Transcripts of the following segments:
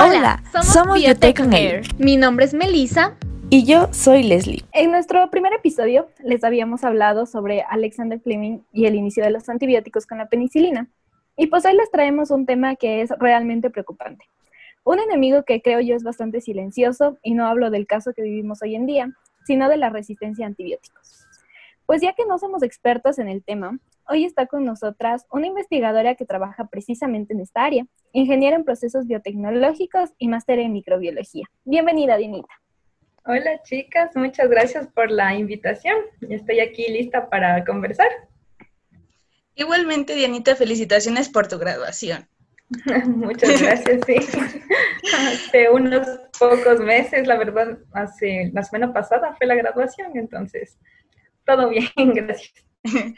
Hola, somos, Biotech Air. Mi nombre es Melissa. Y yo soy Leslie. En nuestro primer episodio les habíamos hablado sobre Alexander Fleming y el inicio de los antibióticos con la penicilina. Y pues hoy les traemos un tema que es realmente preocupante. Un enemigo que creo yo es bastante silencioso, y no hablo del caso que vivimos hoy en día, sino de la resistencia a antibióticos. Pues ya que no somos expertos en el tema, Hoy está con nosotras una investigadora que trabaja precisamente en esta área, ingeniera en procesos biotecnológicos y máster en microbiología. Bienvenida, Dinita. Hola chicas, muchas gracias por la invitación. Estoy aquí lista para conversar. Igualmente, Dianita, felicitaciones por tu graduación. Muchas gracias, sí. Hace unos pocos meses, la verdad, hace la semana pasada fue la graduación, entonces, todo bien, gracias.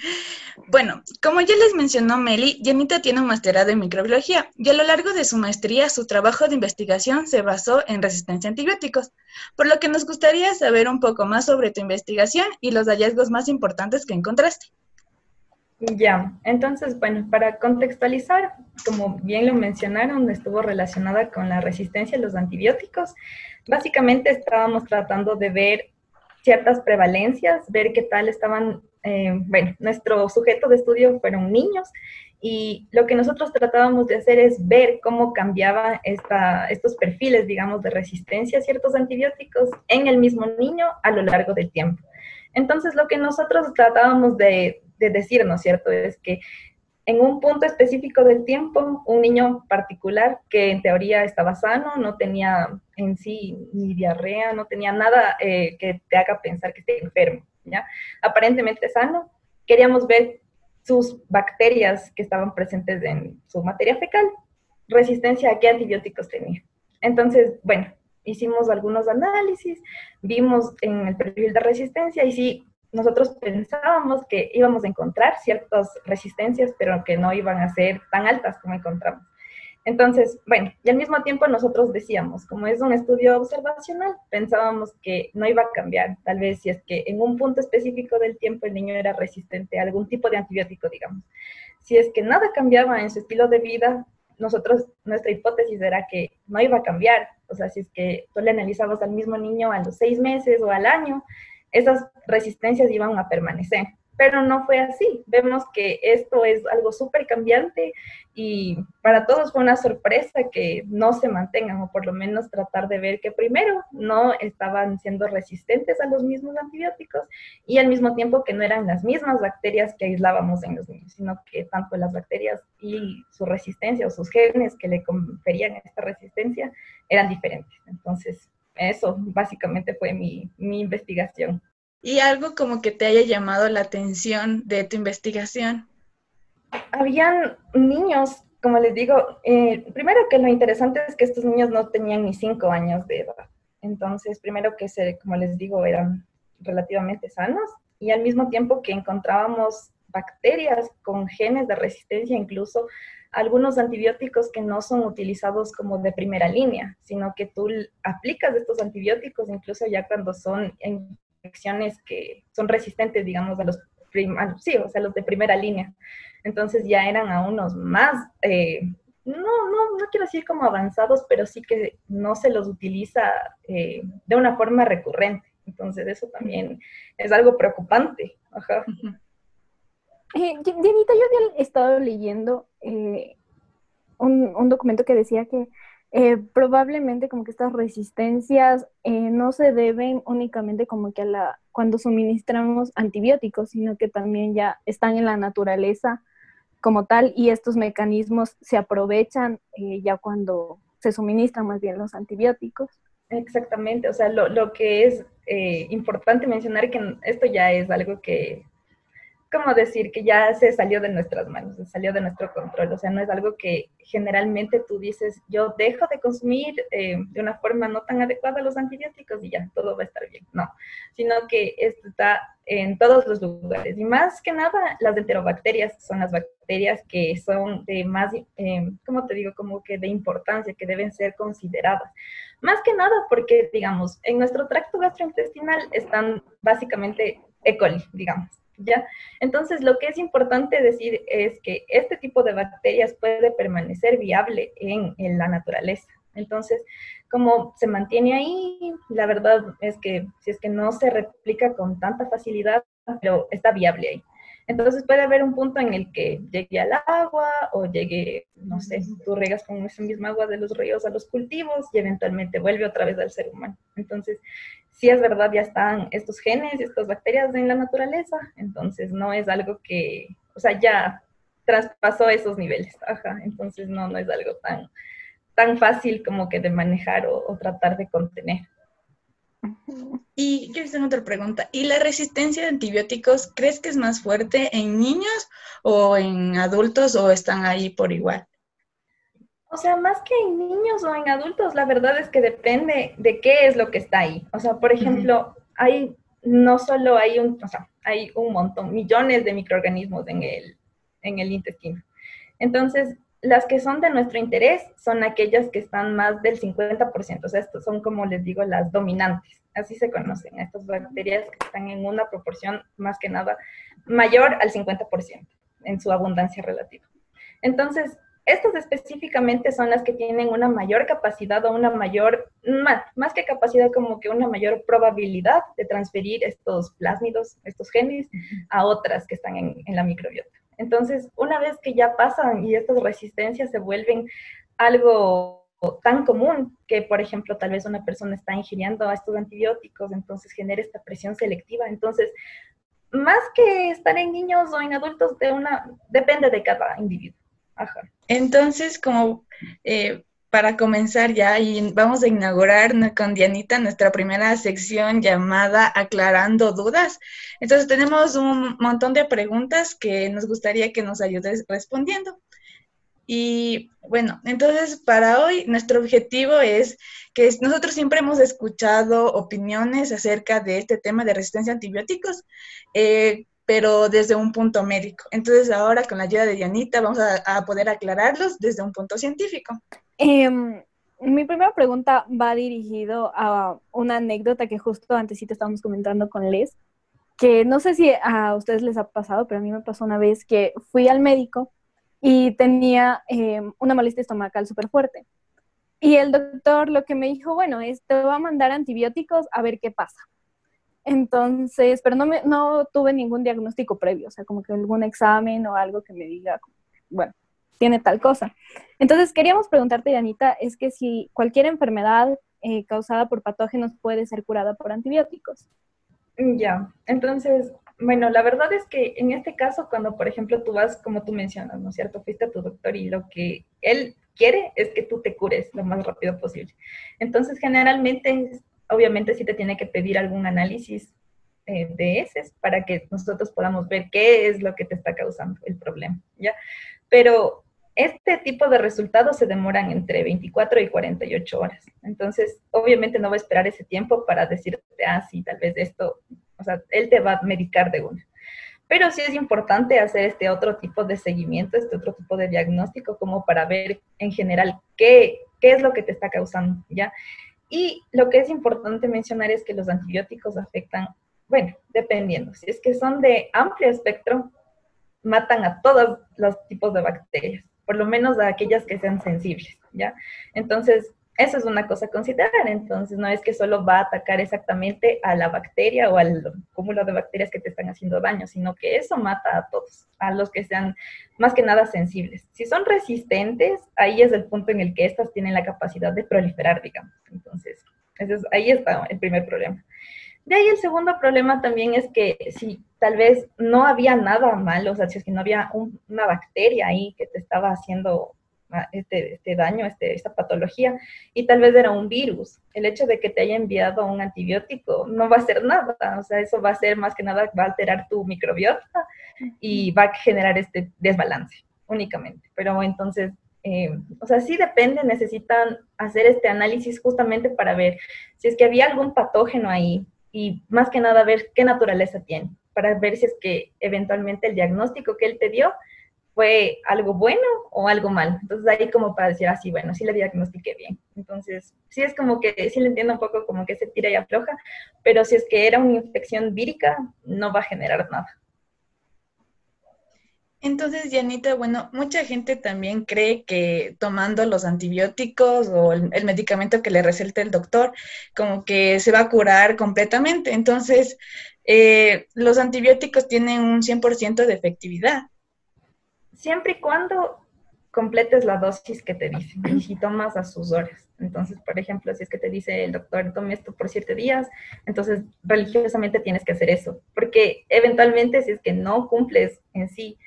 Bueno, como ya les mencionó Meli, Janita tiene un masterado en microbiología y a lo largo de su maestría su trabajo de investigación se basó en resistencia a antibióticos, por lo que nos gustaría saber un poco más sobre tu investigación y los hallazgos más importantes que encontraste. Ya, entonces, bueno, para contextualizar, como bien lo mencionaron, estuvo relacionada con la resistencia a los antibióticos. Básicamente estábamos tratando de ver ciertas prevalencias, ver qué tal estaban eh, bueno, nuestro sujeto de estudio fueron niños y lo que nosotros tratábamos de hacer es ver cómo cambiaban estos perfiles, digamos, de resistencia a ciertos antibióticos en el mismo niño a lo largo del tiempo. Entonces, lo que nosotros tratábamos de, de decir, ¿no cierto?, es que en un punto específico del tiempo, un niño particular que en teoría estaba sano, no tenía en sí ni diarrea, no tenía nada eh, que te haga pensar que esté enfermo. Aparentemente sano. Queríamos ver sus bacterias que estaban presentes en su materia fecal, resistencia a qué antibióticos tenía. Entonces, bueno, hicimos algunos análisis, vimos en el perfil de resistencia y sí, nosotros pensábamos que íbamos a encontrar ciertas resistencias, pero que no iban a ser tan altas como encontramos. Entonces, bueno, y al mismo tiempo nosotros decíamos, como es un estudio observacional, pensábamos que no iba a cambiar, tal vez si es que en un punto específico del tiempo el niño era resistente a algún tipo de antibiótico, digamos. Si es que nada cambiaba en su estilo de vida, nosotros, nuestra hipótesis era que no iba a cambiar. O sea, si es que tú le analizabas al mismo niño a los seis meses o al año, esas resistencias iban a permanecer pero no fue así. Vemos que esto es algo súper cambiante y para todos fue una sorpresa que no se mantengan o por lo menos tratar de ver que primero no estaban siendo resistentes a los mismos antibióticos y al mismo tiempo que no eran las mismas bacterias que aislábamos en los niños, sino que tanto las bacterias y su resistencia o sus genes que le conferían esta resistencia eran diferentes. Entonces, eso básicamente fue mi, mi investigación. ¿Y algo como que te haya llamado la atención de tu investigación? Habían niños, como les digo, eh, primero que lo interesante es que estos niños no tenían ni cinco años de edad. Entonces, primero que, se, como les digo, eran relativamente sanos y al mismo tiempo que encontrábamos bacterias con genes de resistencia, incluso algunos antibióticos que no son utilizados como de primera línea, sino que tú aplicas estos antibióticos incluso ya cuando son en infecciones que son resistentes, digamos, a los, sí, o sea, los de primera línea. Entonces ya eran a unos más, eh, no, no, no quiero decir como avanzados, pero sí que no se los utiliza eh, de una forma recurrente. Entonces eso también es algo preocupante. Ajá. Eh, yo había estado leyendo un, un, documento que decía que eh, probablemente como que estas resistencias eh, no se deben únicamente como que a la, cuando suministramos antibióticos, sino que también ya están en la naturaleza como tal y estos mecanismos se aprovechan eh, ya cuando se suministran más bien los antibióticos. Exactamente, o sea, lo, lo que es importante mencionar que esto ya es algo que como decir que ya se salió de nuestras manos, se salió de nuestro control. O sea, no es algo que generalmente tú dices, yo dejo de consumir eh, de una forma no tan adecuada los antibióticos y ya, todo va a estar bien. No, sino que esto está en todos los lugares. Y más que nada, las enterobacterias son las bacterias que son de más, eh, ¿cómo te digo? Como que de importancia, que deben ser consideradas. Más que nada porque, digamos, en nuestro tracto gastrointestinal están básicamente E. coli, digamos. ¿Ya? Entonces, lo que es importante decir es que este tipo de bacterias puede permanecer viable en, la naturaleza. Entonces, como se mantiene ahí, la verdad es que si es que no se replica con tanta facilidad, pero está viable ahí. Entonces puede haber un punto en el que llegue al agua o llegue, no sé, tú regas con esa misma agua de los ríos a los cultivos y eventualmente vuelve otra vez al ser humano. Entonces, si es verdad, ya están estos genes y estas bacterias en la naturaleza, entonces no es algo que, o sea, ya traspasó esos niveles, ajá, entonces no, no es algo tan, tan fácil como que de manejar o tratar de contener. Y yo tengo otra pregunta. ¿Y la resistencia de antibióticos crees que es más fuerte en niños o en adultos o están ahí por igual? O sea, más que en niños o en adultos, la verdad es que depende de qué es lo que está ahí. O sea, por ejemplo, hay no solo hay un, o sea, hay un montón, millones de microorganismos en el, en el intestino. Entonces, las que son de nuestro interés son aquellas que están más del 50%, o sea, estos son como les digo las dominantes, así se conocen, estas bacterias que están en una proporción más que nada mayor al 50% en su abundancia relativa. Entonces, estas específicamente son las que tienen una mayor capacidad o una mayor, más, más que capacidad, como que una mayor probabilidad de transferir estos plásmidos, estos genes, a otras que están en, en la microbiota. Entonces, una vez que ya pasan y estas resistencias se vuelven algo tan común que, por ejemplo, tal vez una persona está ingiriendo estos antibióticos, entonces genera esta presión selectiva. Entonces, más que estar en niños o en adultos, de una, depende de cada individuo. Ajá. Entonces, como eh, para comenzar ya y vamos a inaugurar con Dianita nuestra primera sección llamada Aclarando Dudas. Entonces tenemos un montón de preguntas que nos gustaría que nos ayudes respondiendo. Y bueno, entonces para hoy nuestro objetivo es que nosotros siempre hemos escuchado opiniones acerca de este tema de resistencia a antibióticos, eh, pero desde un punto médico. Entonces ahora con la ayuda de Dianita vamos a, a poder aclararlos desde un punto científico. Em, mi primera pregunta va dirigido a una anécdota que justo antes sí te estábamos comentando con Les, que no sé si a ustedes les ha pasado, pero a mí me pasó una vez que fui al médico y tenía em, una molestia estomacal súper fuerte. Y el doctor lo que me dijo, bueno, es, te va a mandar antibióticos a ver qué pasa. Entonces, pero no, me, no tuve ningún diagnóstico previo, o sea, como que algún examen o algo que me diga, bueno, tiene tal cosa. Entonces, queríamos preguntarte, Yanita, es que si cualquier enfermedad eh, causada por patógenos puede ser curada por antibióticos. Mm, ya, entonces, bueno, la verdad es que en este caso, cuando por ejemplo tú vas, como tú mencionas, ¿no es cierto? Fuiste a tu doctor y lo que él quiere es que tú te cures lo más rápido posible. Entonces, generalmente, obviamente sí te tiene que pedir algún análisis eh, de heces para que nosotros podamos ver qué es lo que te está causando el problema, ¿ya? Pero este tipo de resultados se demoran entre 24 y 48 horas. Entonces, obviamente no va a esperar ese tiempo para decirte, ah, sí, tal vez esto, o sea, él te va a medicar de una. Pero sí es importante hacer este otro tipo de seguimiento, este otro tipo de diagnóstico, como para ver en general qué, qué es lo que te está causando, ¿ya? Y lo que es importante mencionar es que los antibióticos afectan, bueno, dependiendo, si es que son de amplio espectro, matan a todos los tipos de bacterias por lo menos a aquellas que sean sensibles, ¿ya? Entonces, eso es una cosa a considerar. Entonces, no es que solo va a atacar exactamente a la bacteria o al cúmulo de bacterias que te están haciendo daño, sino que eso mata a todos, a los que sean más que nada sensibles. Si son resistentes, ahí es el punto en el que estas tienen la capacidad de proliferar, digamos. Entonces, ahí está el primer problema. De ahí el segundo problema también es que si tal vez no había nada malo, o sea, si es que no había una bacteria ahí que te estaba haciendo ah, este, este daño, este, esta patología, y tal vez era un virus. El hecho de que te haya enviado un antibiótico no va a hacer nada, o sea, eso va a ser más que nada, va a alterar tu microbiota y va a generar este desbalance únicamente. Pero entonces, eh, o sea, sí depende, necesitan hacer este análisis justamente para ver si es que había algún patógeno ahí y más que nada ver qué naturaleza tiene, para ver si es que eventualmente el diagnóstico que él te dio fue algo bueno o algo malo. Entonces ahí como para decir así, ah, bueno, sí le diagnostiqué bien. Entonces, sí es como que, sí le entiendo un poco como que se tira y afloja, pero si es que era una infección vírica, no va a generar nada. Entonces, Janita, bueno, mucha gente también cree que tomando los antibióticos o el, medicamento que le receta el doctor, como que se va a curar completamente. Entonces, eh, los antibióticos tienen un 100% de efectividad. Siempre y cuando completes la dosis que te dicen y si tomas a sus horas. Entonces, por ejemplo, si es que te dice el doctor, tome esto por siete días, entonces religiosamente tienes que hacer eso, porque eventualmente si es que no cumples en sí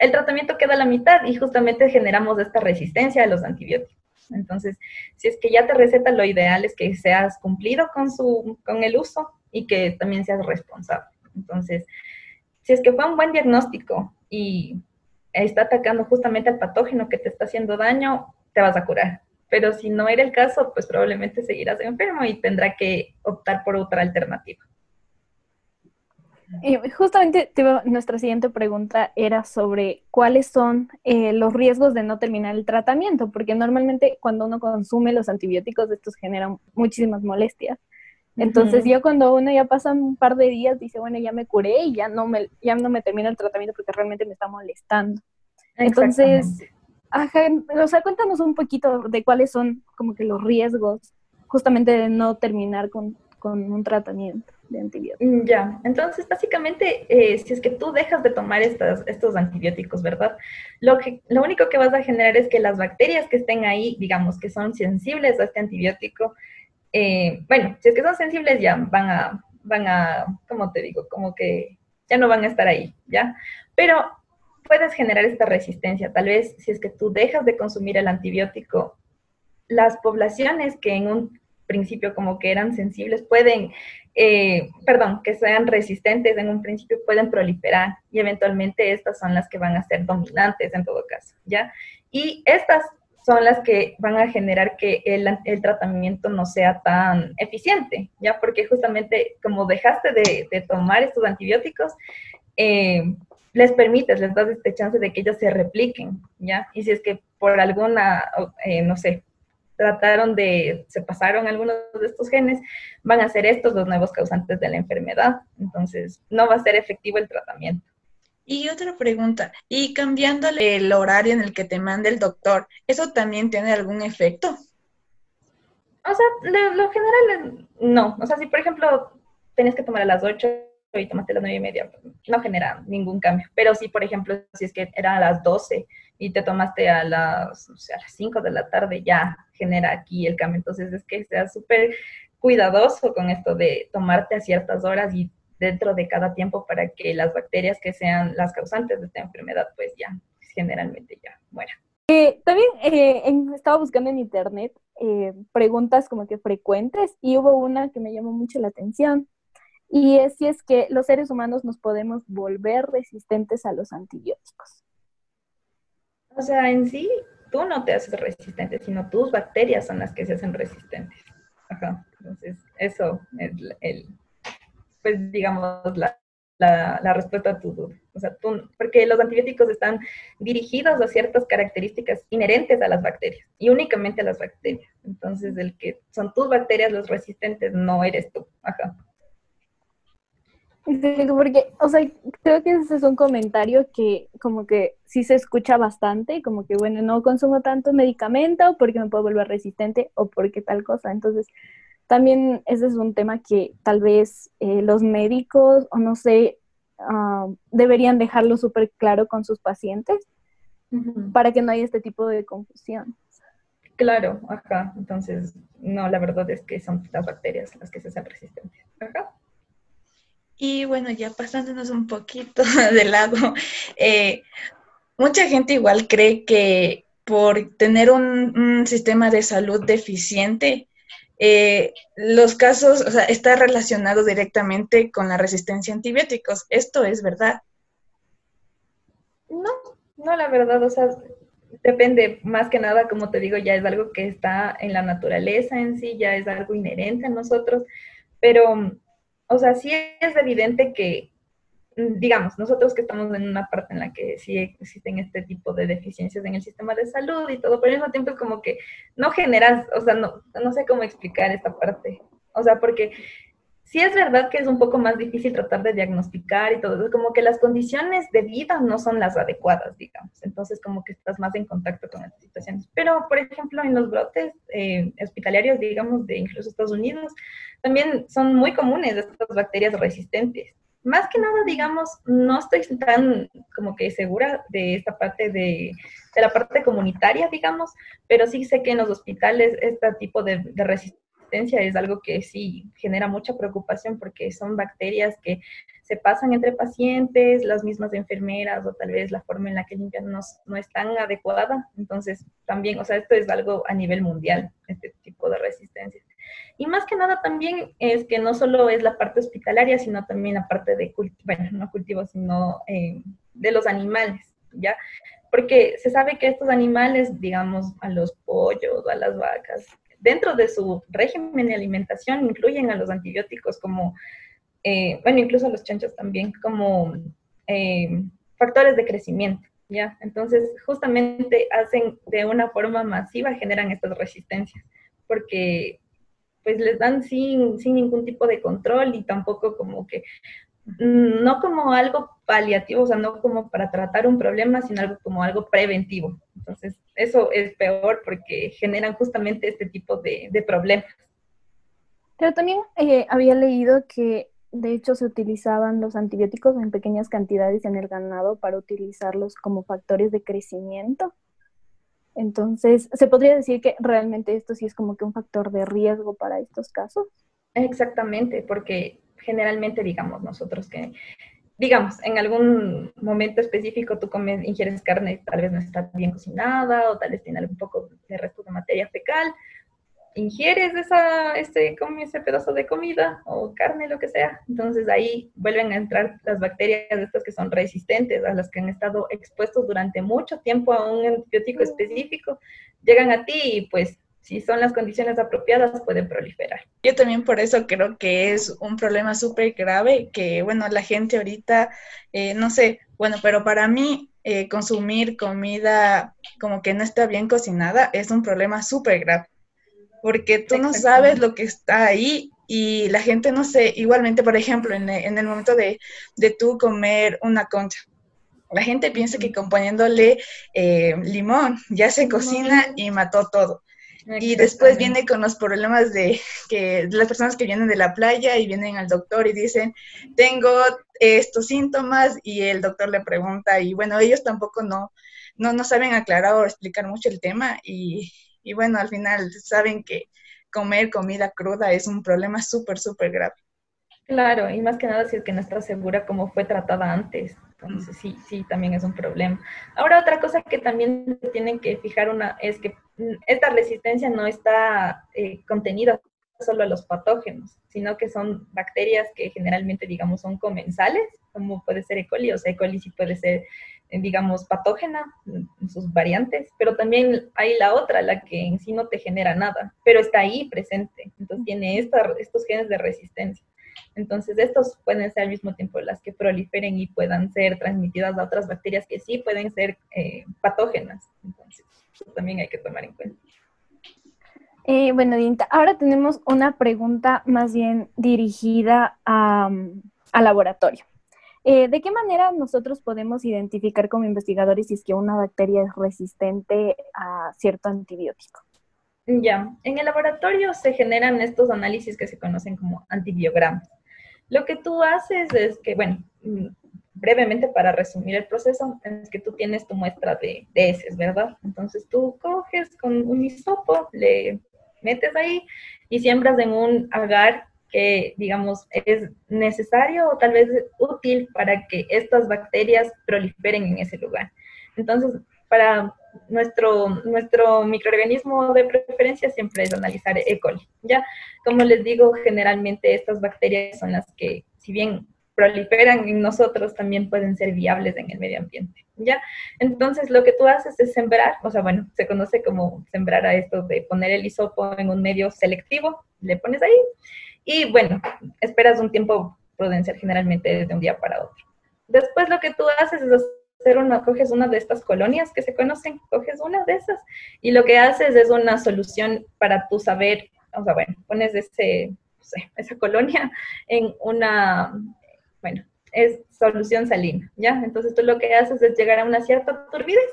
el tratamiento queda a la mitad y justamente generamos esta resistencia a los antibióticos. Entonces, si es que ya te receta, lo ideal es que seas cumplido con, su, con el uso y que también seas responsable. Entonces, si es que fue un buen diagnóstico y está atacando justamente al patógeno que te está haciendo daño, te vas a curar. Pero si no era el caso, pues probablemente seguirás enfermo y tendrá que optar por otra alternativa. Y justamente nuestra siguiente pregunta era sobre cuáles son eh, los riesgos de no terminar el tratamiento, porque normalmente cuando uno consume los antibióticos estos generan muchísimas molestias. Entonces ya cuando uno ya pasa un par de días dice, bueno, ya me curé y ya no me, ya no me termina el tratamiento porque realmente me está molestando. Entonces, ajá, o sea, cuéntanos un poquito de cuáles son como que los riesgos justamente de no terminar con, con un tratamiento de antibióticos. Mm, ya, entonces básicamente, eh, si es que tú dejas de tomar estos, antibióticos, ¿verdad? Lo, que, lo único que vas a generar es que las bacterias que estén ahí, digamos, que son sensibles a este antibiótico, eh, bueno, si es que son sensibles ya van a, van a, ¿cómo te digo? Como que ya no van a estar ahí, ¿ya? Pero puedes generar esta resistencia. Tal vez si es que tú dejas de consumir el antibiótico, las poblaciones que en un principio como que eran sensibles pueden eh, perdón, que sean resistentes en un principio pueden proliferar y eventualmente estas son las que van a ser dominantes en todo caso, ¿ya? Y estas son las que van a generar que el, el tratamiento no sea tan eficiente, ¿ya? Porque justamente como dejaste de, tomar estos antibióticos, eh, les permites, les das este chance de que ellos se repliquen, ¿ya? Y si es que por alguna, eh, no sé, trataron de, se pasaron algunos de estos genes, van a ser estos los nuevos causantes de la enfermedad. Entonces, no va a ser efectivo el tratamiento. Y otra pregunta, y cambiándole el horario en el que te manda el doctor, ¿eso también tiene algún efecto? O sea, lo, general, no. O sea, si por ejemplo tienes que tomar a las 8 y tomaste a las 9 y media, no genera ningún cambio. Pero si, por ejemplo, si es que era a las 12 y te tomaste a las, o sea, a las 5 de la tarde, ya genera aquí el cambio. Entonces es que seas súper cuidadoso con esto de tomarte a ciertas horas y dentro de cada tiempo para que las bacterias que sean las causantes de esta enfermedad, pues ya generalmente ya mueran. Eh, también eh, estaba buscando en internet eh, preguntas como que frecuentes y hubo una que me llamó mucho la atención y es si es que los seres humanos nos podemos volver resistentes a los antibióticos. O sea, en sí, tú no te haces resistente, sino tus bacterias son las que se hacen resistentes. Ajá. Entonces, eso es el, pues digamos, la, la, respuesta a tu duda. O sea, tú, porque los antibióticos están dirigidos a ciertas características inherentes a las bacterias y únicamente a las bacterias. Entonces, el que son tus bacterias los resistentes, no eres tú. Ajá. Porque, o sea, creo que ese es un comentario que como que sí se escucha bastante, como que, bueno, no consumo tanto medicamento porque me puedo volver resistente o porque tal cosa. Entonces, también ese es un tema que tal vez eh, los médicos, o no sé, ah, deberían dejarlo súper claro con sus pacientes para que no haya este tipo de confusión. Claro, ajá. Entonces, no, la verdad es que son las bacterias las que se hacen resistentes. Ajá. Y bueno, ya pasándonos un poquito de lado, eh, mucha gente igual cree que por tener un, sistema de salud deficiente, eh, los casos, o sea, está relacionado directamente con la resistencia a antibióticos. ¿Esto es verdad? No, no, la verdad, o sea, depende más que nada, como te digo, ya es algo que está en la naturaleza en sí, ya es algo inherente a nosotros, pero o sea, sí es evidente que, mm, digamos, nosotros que estamos en una parte en la que sí existen este tipo de deficiencias en el sistema de salud y todo, pero al mismo tiempo es como que no generas, o sea, no, no sé cómo explicar esta parte. O sea, porque sí es verdad que es un poco más difícil tratar de diagnosticar y todo como que las condiciones de vida no son las adecuadas, digamos. Entonces, como que estás más en contacto con estas situaciones. Pero, por ejemplo, en los brotes eh, hospitalarios, digamos, de incluso Estados Unidos, también son muy comunes estas bacterias resistentes. Más que nada, digamos, no estoy tan como que segura de esta parte de, de la parte comunitaria, digamos, pero sí sé que en los hospitales este tipo de, de resistencia es algo que sí genera mucha preocupación porque son bacterias que se pasan entre pacientes, las mismas enfermeras o tal vez la forma en la que limpian no, no es tan adecuada. Entonces, también, o sea, esto es algo a nivel mundial, este tipo de resistencia. Y más que nada también es que no solo es la parte hospitalaria, sino también la parte de, bueno, no cultivos, sino eh, de los animales, ¿ya? Porque se sabe que estos animales, digamos, a los pollos, a las vacas, dentro de su régimen de alimentación incluyen a los antibióticos como, eh, bueno, incluso a los chanchos también, como eh, factores de crecimiento, ¿ya? Entonces, justamente hacen de una forma masiva, generan estas resistencias, porque pues les dan sin, sin ningún tipo de control y tampoco como que no como algo paliativo, o sea, no como para tratar un problema, sino algo como algo preventivo. Entonces, eso es peor porque generan justamente este tipo de, problemas. Pero también eh, había leído que de hecho se utilizaban los antibióticos en pequeñas cantidades en el ganado para utilizarlos como factores de crecimiento. Entonces, ¿se podría decir que realmente esto sí es como que un factor de riesgo para estos casos? Exactamente, porque generalmente digamos nosotros que, digamos, en algún momento específico tú comes, ingieres carne, tal vez no está bien cocinada o tal vez tiene algún poco de resto de materia fecal, ingieres esa, ese, ese pedazo de comida o carne, lo que sea, entonces ahí vuelven a entrar las bacterias estas que son resistentes, a las que han estado expuestos durante mucho tiempo a un antibiótico específico, llegan a ti y pues si son las condiciones apropiadas, pueden proliferar. Yo también por eso creo que es un problema súper grave, que bueno, la gente ahorita, eh, no sé, bueno, pero para mí eh, consumir comida como que no está bien cocinada es un problema súper grave, porque tú no sabes lo que está ahí y la gente no sé, igualmente, por ejemplo, en, el momento de, de tú comer una concha, la gente piensa que componiéndole eh, limón ya se cocina y mató todo. Y después viene con los problemas de que las personas que vienen de la playa y vienen al doctor y dicen, tengo estos síntomas y el doctor le pregunta y bueno, ellos tampoco no, no, no saben aclarar o explicar mucho el tema y, y bueno, al final saben que comer comida cruda es un problema súper, súper grave. Claro, y más que nada si es que no está segura cómo fue tratada antes. Entonces sí, sí, también es un problema. Ahora otra cosa que también tienen que fijar una es que esta resistencia no está eh, contenida solo a los patógenos, sino que son bacterias que generalmente, digamos, son comensales, como puede ser E. coli, o sea, E. coli sí puede ser, eh, digamos, patógena en sus variantes, pero también hay la otra, la que en sí no te genera nada, pero está ahí presente, entonces tiene estos genes de resistencia. Entonces, estos pueden ser al mismo tiempo las que proliferen y puedan ser transmitidas a otras bacterias que sí pueden ser eh, patógenas. Entonces, eso también hay que tomar en cuenta. Eh, bueno, Dinta, ahora tenemos una pregunta más bien dirigida al laboratorio. Eh, ¿De qué manera nosotros podemos identificar como investigadores si es que una bacteria es resistente a cierto antibiótico? Ya, en el laboratorio se generan estos análisis que se conocen como antibiogramas. Lo que tú haces es que, bueno, mm, brevemente para resumir el proceso, es que tú tienes tu muestra de, de heces, ¿verdad? Entonces tú coges con un hisopo, le metes ahí y siembras en un agar que, digamos, es necesario o tal vez útil para que estas bacterias proliferen en ese lugar. Entonces, para nuestro, nuestro microorganismo de preferencia siempre es analizar E. coli. ¿ya? Como les digo, generalmente estas bacterias son las que, si bien proliferan en nosotros, también pueden ser viables en el medio ambiente. ¿ya? Entonces, lo que tú haces es sembrar, o sea, bueno, se conoce como sembrar a esto de poner el hisopo en un medio selectivo, le pones ahí, y bueno, esperas un tiempo prudencial, generalmente de un día para otro. Después lo que tú haces es hacer una, coges una de estas colonias que se conocen, coges una de esas y lo que haces es una solución para tu saber, o sea, bueno, pones ese esa colonia en una, bueno, es solución salina, ¿ya? Entonces tú lo que haces es llegar a una cierta turbidez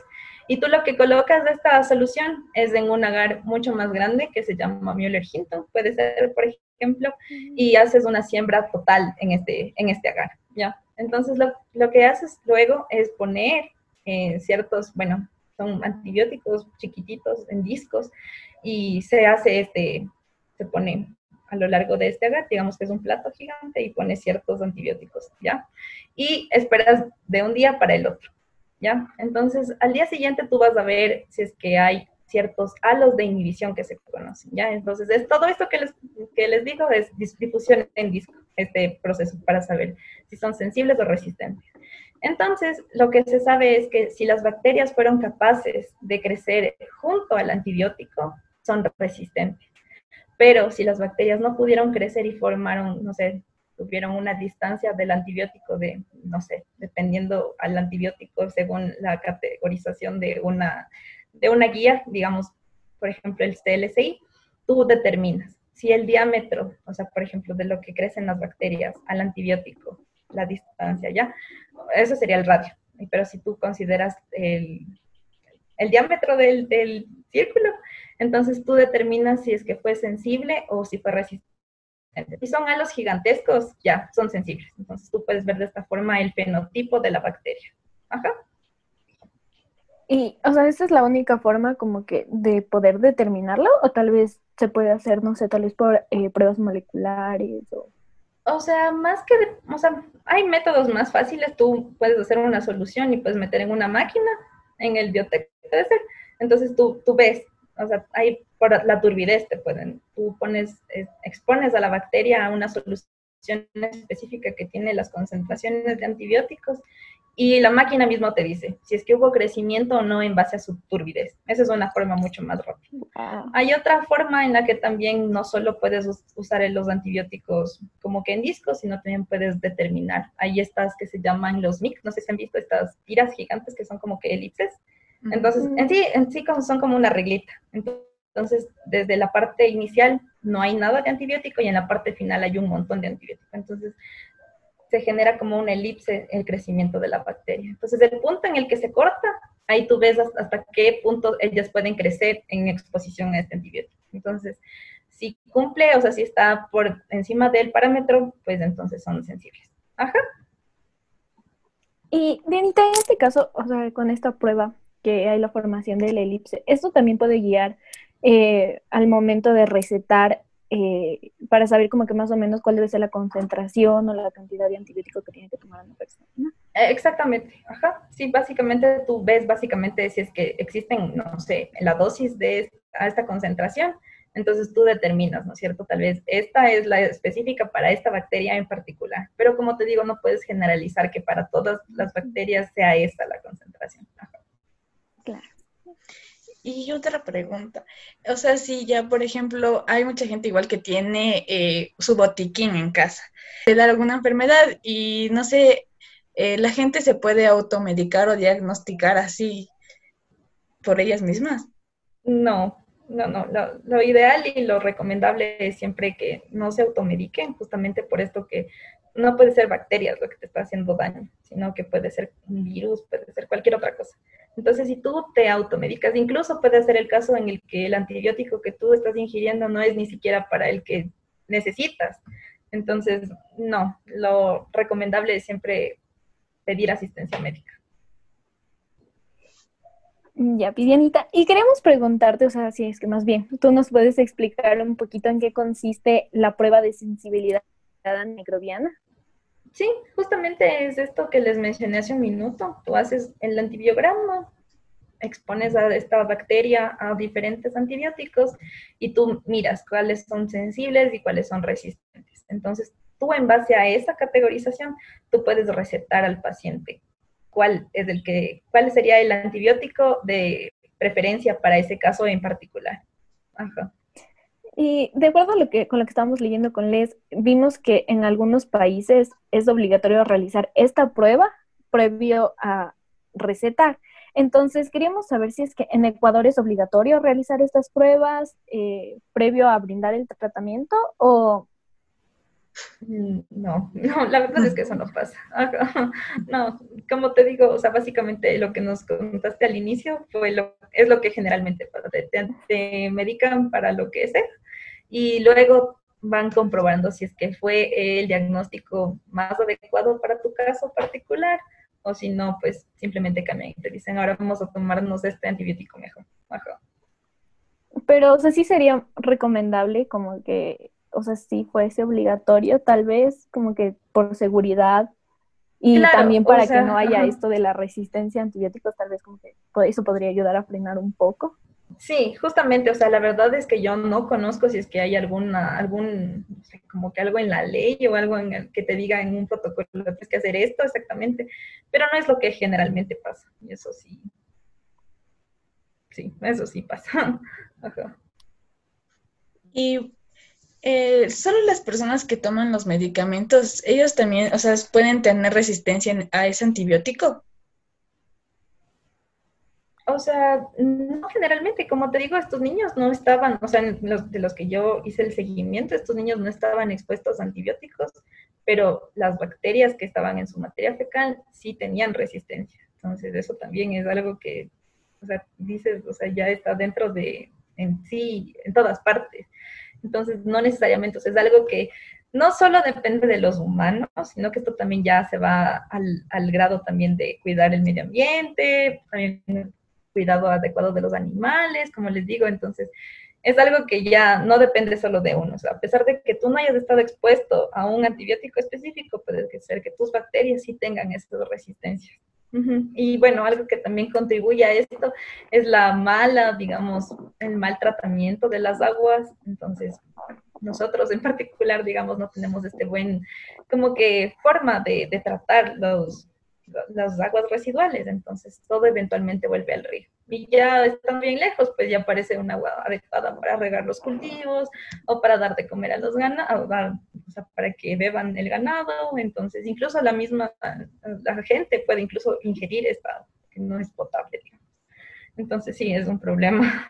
y tú lo que colocas de esta solución es en un agar mucho más grande que se llama Müller-Hinton, puede ser, por ejemplo, y haces una siembra total en este, en este agar, ¿ya? Entonces lo, lo que haces luego es poner eh, ciertos, bueno, son antibióticos chiquititos en discos y se hace este, se pone a lo largo de este agar, digamos que es un plato gigante y pone ciertos antibióticos, ¿ya? Y esperas de un día para el otro, ¿ya? Entonces, al día siguiente tú vas a ver si es que hay ciertos halos de inhibición que se conocen, ¿ya? Entonces, es todo esto que les, que les digo es distribución en disco, este proceso para saber si son sensibles o resistentes. Entonces, lo que se sabe es que si las bacterias fueron capaces de crecer junto al antibiótico, son resistentes. Pero si las bacterias no pudieron crecer y formaron, no sé, tuvieron una distancia del antibiótico de, no sé, dependiendo al antibiótico según la categorización de una, de una guía, digamos, por ejemplo, el CLCI, tú determinas si el diámetro, o sea, por ejemplo, de lo que crecen las bacterias al antibiótico, la distancia, ¿ya? Eso sería el radio. Pero si tú consideras el, el diámetro del, del círculo, entonces tú determinas si es que fue sensible o si fue resistente. Si son halos gigantescos, ya, son sensibles. Entonces tú puedes ver de esta forma el fenotipo de la bacteria. Ajá. Y, o sea, ¿esta es la única forma como que de poder determinarlo? ¿O tal vez se puede hacer, no sé, tal vez por eh, pruebas moleculares o... O sea, más que, o sea, hay métodos más fáciles. Tú puedes hacer una solución y puedes meter en una máquina, en el biotec, Entonces tú, tú ves o sea, hay por la turbidez te pueden, tú pones, expones a la bacteria a una solución específica que tiene las concentraciones de antibióticos y la máquina misma te dice si es que hubo crecimiento o no en base a su turbidez. Esa es una forma mucho más rápida. Hay otra forma en la que también no solo puedes usar los antibióticos como que en discos, sino también puedes determinar. Hay estas que se llaman los MIC, no sé si han visto estas tiras gigantes que son como que elipses entonces, en sí, en sí son como una reglita. Entonces, desde la parte inicial no hay nada de antibiótico y en la parte final hay un montón de antibiótico. Entonces, se genera como una elipse el crecimiento de la bacteria. Entonces, el punto en el que se corta, ahí tú ves hasta qué punto ellas pueden crecer en exposición a este antibiótico. Entonces, si cumple, o sea, si está por encima del parámetro, pues entonces son sensibles. Ajá. Y, Dianita, en este caso, o sea, con esta prueba, que hay la formación de la elipse. Esto también puede guiar eh, al momento de recetar eh, para saber como que más o menos cuál debe ser la concentración o la cantidad de antibiótico que tiene que tomar una persona. Eh, exactamente, ajá. Sí, básicamente tú ves básicamente si es que existen, no sé, la dosis de a esta concentración, entonces tú determinas, ¿no es cierto? Tal vez esta es la específica para esta bacteria en particular, pero como te digo, no puedes generalizar que para todas las bacterias sea esta la concentración. Ajá. Claro. Y otra pregunta, o sea, si ya, por ejemplo, hay mucha gente igual que tiene eh, su botiquín en casa, le da alguna enfermedad y no sé, eh, la gente se puede automedicar o diagnosticar así por ellas mismas. No, no, no, lo, lo, ideal y lo recomendable es siempre que no se automediquen, justamente por esto que no puede ser bacterias lo que te está haciendo daño, sino que puede ser un virus, puede ser cualquier otra cosa. Entonces, si tú te automedicas, incluso puede ser el caso en el que el antibiótico que tú estás ingiriendo no es ni siquiera para el que necesitas. Entonces, no, lo recomendable es siempre pedir asistencia médica. Ya, Pidianita. Y queremos preguntarte, o sea, si es que más bien, tú nos puedes explicar un poquito en qué consiste la prueba de sensibilidad microbiana. Sí, justamente es esto que les mencioné hace un minuto. Tú haces el antibiograma, expones a esta bacteria a diferentes antibióticos y tú miras cuáles son sensibles y cuáles son resistentes. Entonces, tú en base a esa categorización, tú puedes recetar al paciente cuál es el que, cuál sería el antibiótico de preferencia para ese caso en particular. Ajá. Y de acuerdo a lo que, con lo que estábamos leyendo con Les, vimos que en algunos países es obligatorio realizar esta prueba previo a recetar. Entonces, queríamos saber si es que en Ecuador es obligatorio realizar estas pruebas eh, previo a brindar el tratamiento o no, no, la verdad es que eso no pasa. No, como te digo, o sea, básicamente lo que nos contaste al inicio fue lo, es lo que generalmente pasa. Te, te, medican para lo que es y luego van comprobando si es que fue el diagnóstico más adecuado para tu caso particular o si no, pues simplemente cambian y te dicen, ahora vamos a tomarnos este antibiótico mejor. Pero, o sea, sí sería recomendable como que o sea, si fuese obligatorio, tal vez como que por seguridad y también para que no haya esto de la resistencia a antibióticos, tal vez como que eso podría ayudar a frenar un poco. Sí, justamente, o sea, la verdad es que yo no conozco si es que hay alguna, algún, no sé, como que algo en la ley o algo en el que te diga en un protocolo tienes que hacer esto exactamente, pero no es lo que generalmente pasa, y eso sí, sí, eso sí pasa. Ajá. Y eh, solo las personas que toman los medicamentos, ellos también, o sea, pueden tener resistencia a ese antibiótico. O sea, no generalmente, como te digo, estos niños no estaban, o sea, los, de los que yo hice el seguimiento, estos niños no estaban expuestos a antibióticos, pero las bacterias que estaban en su materia fecal sí tenían resistencia. Entonces, eso también es algo que, o sea, dices, o sea, ya está dentro de, en sí, en todas partes. Entonces, no necesariamente, o sea, es algo que no solo depende de los humanos, sino que esto también ya se va al, grado también de cuidar el medio ambiente, también cuidado adecuado de los animales, como les digo, entonces es algo que ya no depende solo de uno. A pesar de que tú no hayas estado expuesto a un antibiótico específico, puede ser que tus bacterias sí tengan estas resistencias. Y bueno, algo que también contribuye a esto es la mala, digamos, el mal tratamiento de las aguas. Entonces, nosotros en particular, digamos, no tenemos este buen, como que forma de, de tratar los, las aguas residuales, entonces todo eventualmente vuelve al río. Y ya están bien lejos, pues ya aparece un agua adecuada para regar los cultivos o para dar de comer a los ganados, o sea, para que beban el ganado, entonces incluso la misma, la gente puede incluso ingerir esta que no es potable, Entonces sí, es un problema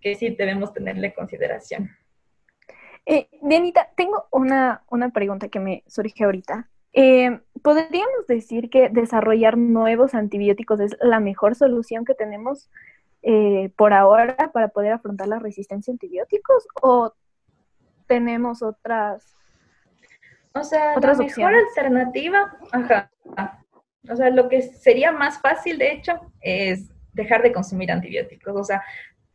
que sí debemos tenerle consideración. Eh, Dianita, tengo una, una pregunta que me surge ahorita. Eh, ¿Podríamos decir que desarrollar nuevos antibióticos es la mejor solución que tenemos eh, por ahora para poder afrontar la resistencia a antibióticos? ¿O tenemos otras O sea, la mejor alternativa, ajá. O sea, lo que sería más fácil, de hecho, es dejar de consumir antibióticos. O sea,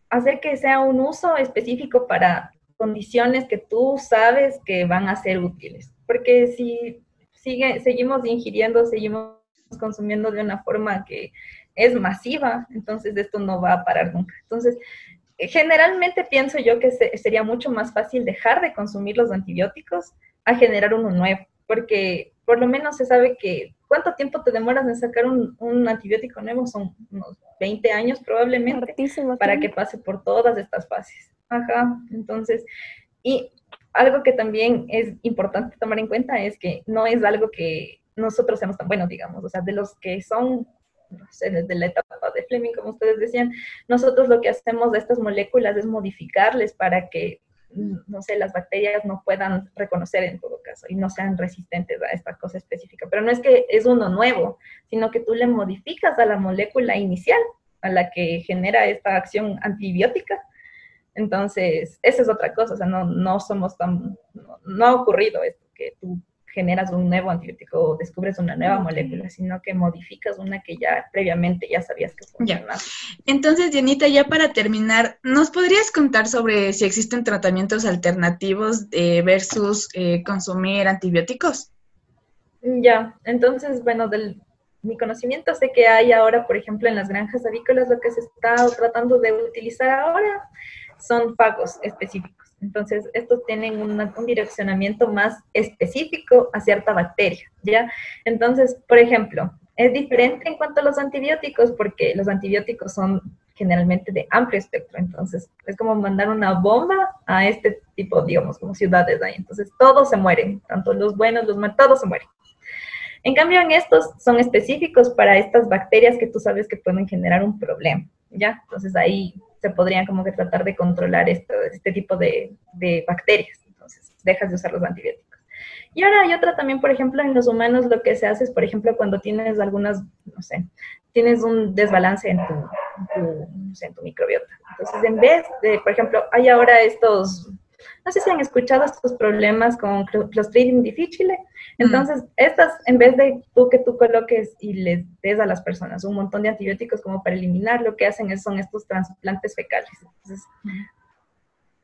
hacer que sea un uso específico para condiciones que tú sabes que van a ser útiles. Porque si sigue, seguimos ingiriendo, seguimos consumiendo de una forma que es masiva, entonces esto no va a parar nunca. Entonces, generalmente pienso yo que sería mucho más fácil dejar de consumir los antibióticos a generar uno nuevo, porque por lo menos se sabe que cuánto tiempo te demoras en sacar un, un antibiótico nuevo, son unos 20 años probablemente, para que pase por todas estas fases. Ajá, entonces, y algo que también es importante tomar en cuenta es que no es algo que nosotros seamos tan buenos, digamos, o sea, de los que son, no sé, desde la etapa de Fleming, como ustedes decían, nosotros lo que hacemos de estas moléculas es modificarles para que, no sé, las bacterias no puedan reconocer en todo caso y no sean resistentes a esta cosa específica. Pero no es que es uno nuevo, sino que tú le modificas a la molécula inicial, a la que genera esta acción antibiótica, entonces, esa es otra cosa, o sea, no, no somos tan, no, ha ocurrido esto, que tú generas un nuevo antibiótico o descubres una nueva molécula, sino que modificas una que ya previamente ya sabías que funcionaba. Entonces, Dianita, ya para terminar, ¿nos podrías contar sobre si existen tratamientos alternativos versus eh, consumir antibióticos? Ya, entonces, bueno, del mi conocimiento sé que hay ahora, por ejemplo, en las granjas avícolas, lo que se está tratando de utilizar ahora son pagos específicos. Entonces, estos tienen un direccionamiento más específico a cierta bacteria, ¿ya? Entonces, por ejemplo, es diferente en cuanto a los antibióticos porque los antibióticos son generalmente de amplio espectro, entonces es como mandar una bomba a este tipo, digamos, como ciudades ahí. Entonces, todos se mueren, tanto los buenos, los malos, todos se mueren. En cambio, en estos son específicos para estas bacterias que tú sabes que pueden generar un problema, ¿ya? Entonces ahí se podrían como que tratar de controlar esto, este tipo de, bacterias. Entonces, dejas de usar los antibióticos. Y ahora hay otra también, por ejemplo, en los humanos lo que se hace es, por ejemplo, cuando tienes algunas, no sé, tienes un desbalance en tu, en tu, microbiota. Entonces, en vez de, por ejemplo, hay ahora estos, no sé si han escuchado estos problemas con Clostridium difficile. Entonces, estas, en vez de tú que tú coloques y les des a las personas un montón de antibióticos como para eliminar, lo que hacen es, son estos trasplantes fecales. Entonces,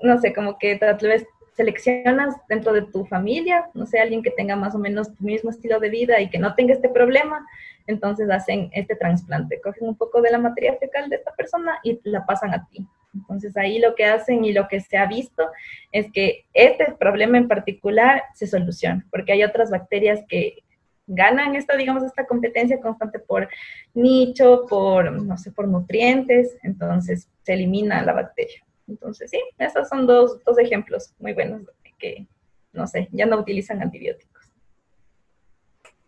no sé, como que tal vez seleccionas dentro de tu familia, no sé, alguien que tenga más o menos tu mismo estilo de vida y que no tenga este problema, entonces hacen este trasplante, cogen un poco de la materia fecal de esta persona y la pasan a ti. Entonces ahí lo que hacen y lo que se ha visto es que este problema en particular se soluciona, porque hay otras bacterias que ganan esta, digamos, esta competencia constante por nicho, por, no sé, por nutrientes, entonces se elimina la bacteria. Entonces, sí, estos son dos, dos ejemplos muy buenos que, no sé, ya no utilizan antibióticos.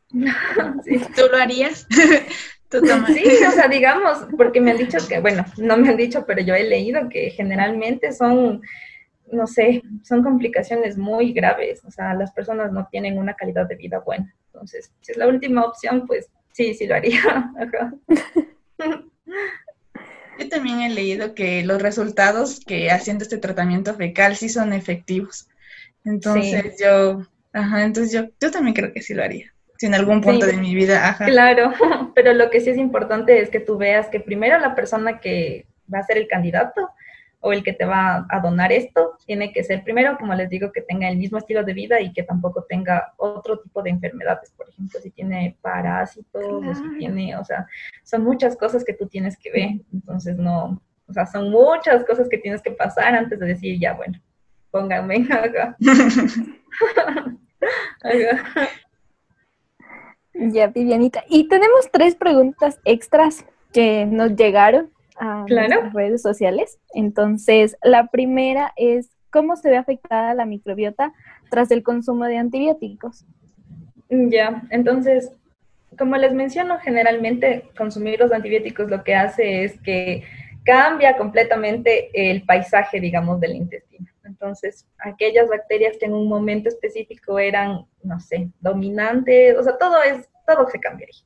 ¿Tú lo harías? Sí, o sea, digamos, porque me han dicho que, bueno, no me han dicho, pero yo he leído que generalmente son, no sé, son complicaciones muy graves, o sea, las personas no tienen una calidad de vida buena. Entonces, si es la última opción, pues sí, sí lo haría. Yo también he leído que los resultados que haciendo este tratamiento fecal sí son efectivos. Entonces yo, ajá, entonces yo, yo también creo que sí lo haría. Si en algún punto de mi vida, ajá. Claro, pero lo que sí es importante es que tú veas que primero la persona que va a ser el candidato o el que te va a donar esto, tiene que ser primero, como les digo, que tenga el mismo estilo de vida y que tampoco tenga otro tipo de enfermedades, por ejemplo, si tiene parásitos, o si tiene, o sea, son muchas cosas que tú tienes que ver, entonces no, o sea, son muchas cosas que tienes que pasar antes de decir, ya, bueno, pónganme acá. Ya, Vivianita. Y tenemos tres preguntas extras que nos llegaron a las redes sociales. Entonces, la primera es, ¿cómo se ve afectada la microbiota tras el consumo de antibióticos? Ya, entonces, como les menciono, generalmente consumir los antibióticos lo que hace es que cambia completamente el paisaje, digamos, del intestino. Entonces, aquellas bacterias que en un momento específico eran, no sé, dominantes, o sea, todo es, todo se cambiaría.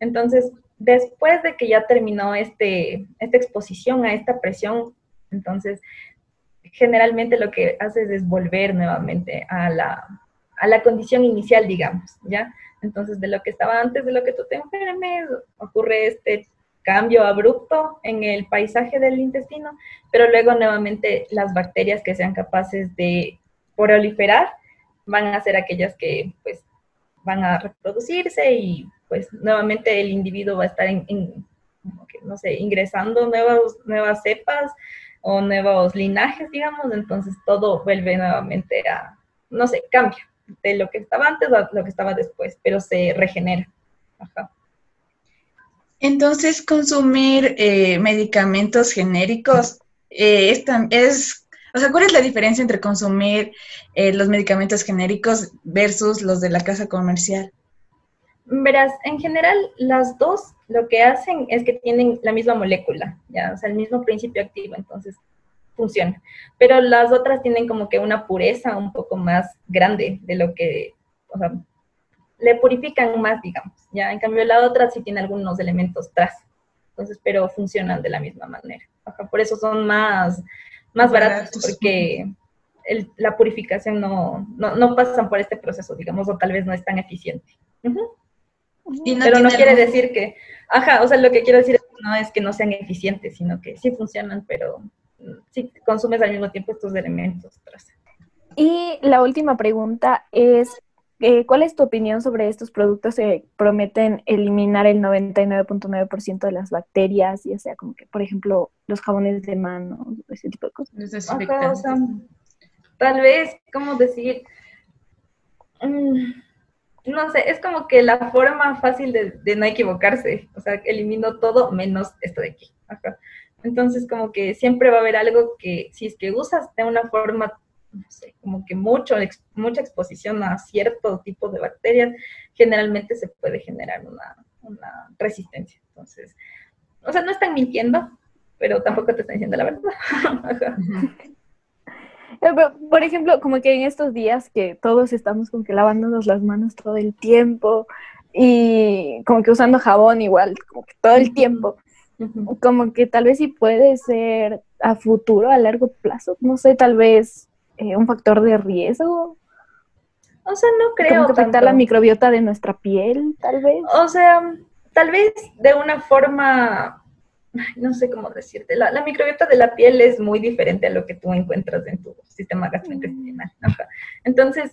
Entonces, después de que ya terminó este, esta exposición a esta presión, entonces generalmente lo que haces es volver nuevamente a la, a la condición inicial, digamos, ¿ya? Entonces, de lo que estaba antes de lo que tú te enfermes, ocurre este cambio abrupto en el paisaje del intestino, pero luego nuevamente las bacterias que sean capaces de proliferar van a ser aquellas que pues van a reproducirse y pues nuevamente el individuo va a estar en, no sé, ingresando nuevas, nuevas cepas o nuevos linajes, digamos, entonces todo vuelve nuevamente a, no sé, cambia de lo que estaba antes a lo que estaba después, pero se regenera. Entonces, consumir eh, medicamentos genéricos eh, es, o sea, ¿cuál es la diferencia entre consumir eh, los medicamentos genéricos versus los de la casa comercial? Verás, en general las dos lo que hacen es que tienen la misma molécula, ya, o sea, el mismo principio activo, entonces funciona. Pero las otras tienen como que una pureza un poco más grande de lo que, o sea, le purifican más, digamos, ya. En cambio la otra sí tiene algunos elementos tras, entonces, pero funcionan de la misma manera. por eso son más, más baratos, porque la purificación no, no, no, pasan por este proceso, digamos, o tal vez no es tan eficiente pero no quiere decir que, ajá, o sea, lo que quiero decir no es que no sean eficientes, sino que sí funcionan, pero sí consumes al mismo tiempo estos elementos. Y la última pregunta es, eh, ¿cuál es tu opinión sobre estos productos que prometen eliminar el 99.9% de las bacterias, ya sea como que, por ejemplo, los jabones de mano, ese tipo de cosas? tal vez, ¿cómo decir? Mm, no sé, es como que la forma fácil de, no equivocarse, o sea, elimino todo menos esto de aquí. Entonces, como que siempre va a haber algo que, si es que usas de una forma, no sé, como que mucho, mucha exposición a cierto tipo de bacterias, generalmente se puede generar una, resistencia. Entonces, o sea, no están mintiendo, pero tampoco te están diciendo la verdad. por ejemplo, como que en estos días que todos estamos como que lavándonos las manos todo el tiempo y como que usando jabón igual, como que todo el tiempo, como que tal vez sí puede ser a futuro, a largo plazo, no sé, tal vez eh, un factor de riesgo. O sea, no creo. Como que afectar la microbiota de nuestra piel, tal vez. O sea, tal vez de una forma no sé cómo decirte, la, microbiota de la piel es muy diferente a lo que tú encuentras en tu sistema gastrointestinal. Entonces,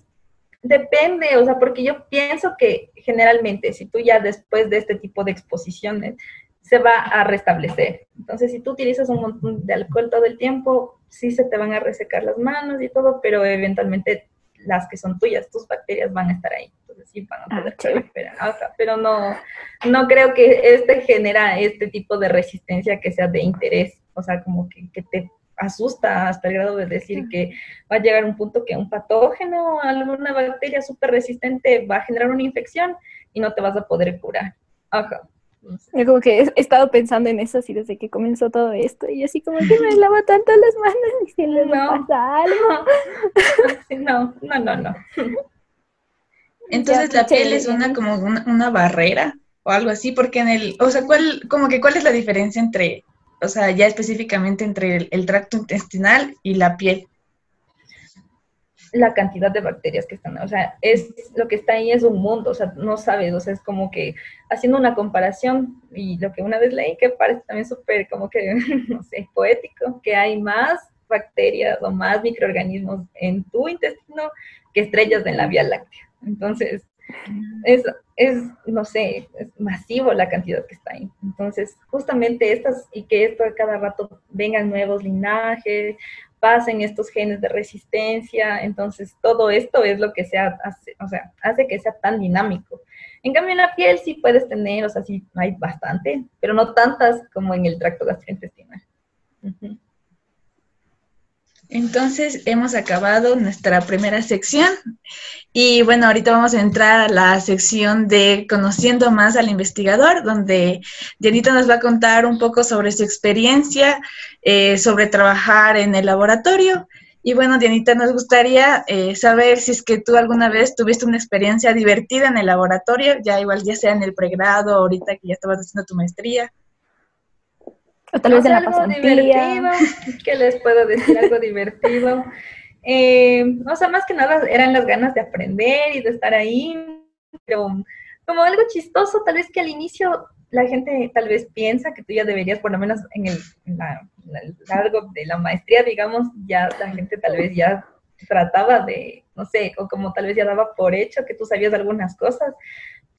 depende, o sea, porque yo pienso que generalmente si tú ya después de este tipo de exposiciones se va a restablecer. Entonces, si tú utilizas un montón de alcohol todo el tiempo, sí se te van a resecar las manos y todo, pero eventualmente las que son tuyas, tus bacterias van a estar ahí. Entonces sí van a ah, poder proliferar. pero no, no creo que este genera este tipo de resistencia que sea de interés, o sea, como que, que te asusta hasta el grado de decir que va a llegar un punto que un patógeno, alguna bacteria súper resistente va a generar una infección y no te vas a poder curar. Ajá. Yo como que he estado pensando en eso así desde que comenzó todo esto y así como que me lavo tanto las manos y si le no. pasa algo. No, no, no, no. Entonces la piel es una como una, barrera o algo así, porque en el, o sea, ¿cuál, como que cuál es la diferencia entre, o sea, ya específicamente entre el tracto intestinal y la piel? La cantidad de bacterias que están, o sea, es lo que está ahí es un mundo, o sea, no sabes, o sea, es como que haciendo una comparación y lo que una vez leí que parece también súper como que, no sé, poético, que hay más bacterias o más microorganismos en tu intestino que estrellas en la Vía Láctea. Entonces, es, es, no sé, es masivo la cantidad que está ahí. Entonces, justamente estas, y que esto a cada rato vengan nuevos linajes pasen estos genes de resistencia, entonces todo esto es lo que se hace, o sea, hace que sea tan dinámico. En cambio, en la piel sí puedes tener, o sea, sí hay bastante, pero no tantas como en el tracto gastrointestinal. Entonces hemos acabado nuestra primera sección y bueno, ahorita vamos a entrar a la sección de conociendo más al investigador, donde Janita nos va a contar un poco sobre su experiencia, eh, sobre trabajar en el laboratorio. Y bueno, Dianita, nos gustaría eh, saber si es que tú alguna vez tuviste una experiencia divertida en el laboratorio, ya igual ya sea en el pregrado, ahorita que ya estabas haciendo tu maestría. O tal vez en la pasantía. ¿Qué les puedo decir? Algo divertido. Eh, o sea, más que nada eran las ganas de aprender y de estar ahí, pero como algo chistoso, tal vez que al inicio la gente tal vez piensa que tú ya deberías, por lo menos en el, largo de la maestría, digamos, ya la gente tal vez ya trataba de, no sé, o como tal vez ya daba por hecho que tú sabías algunas cosas,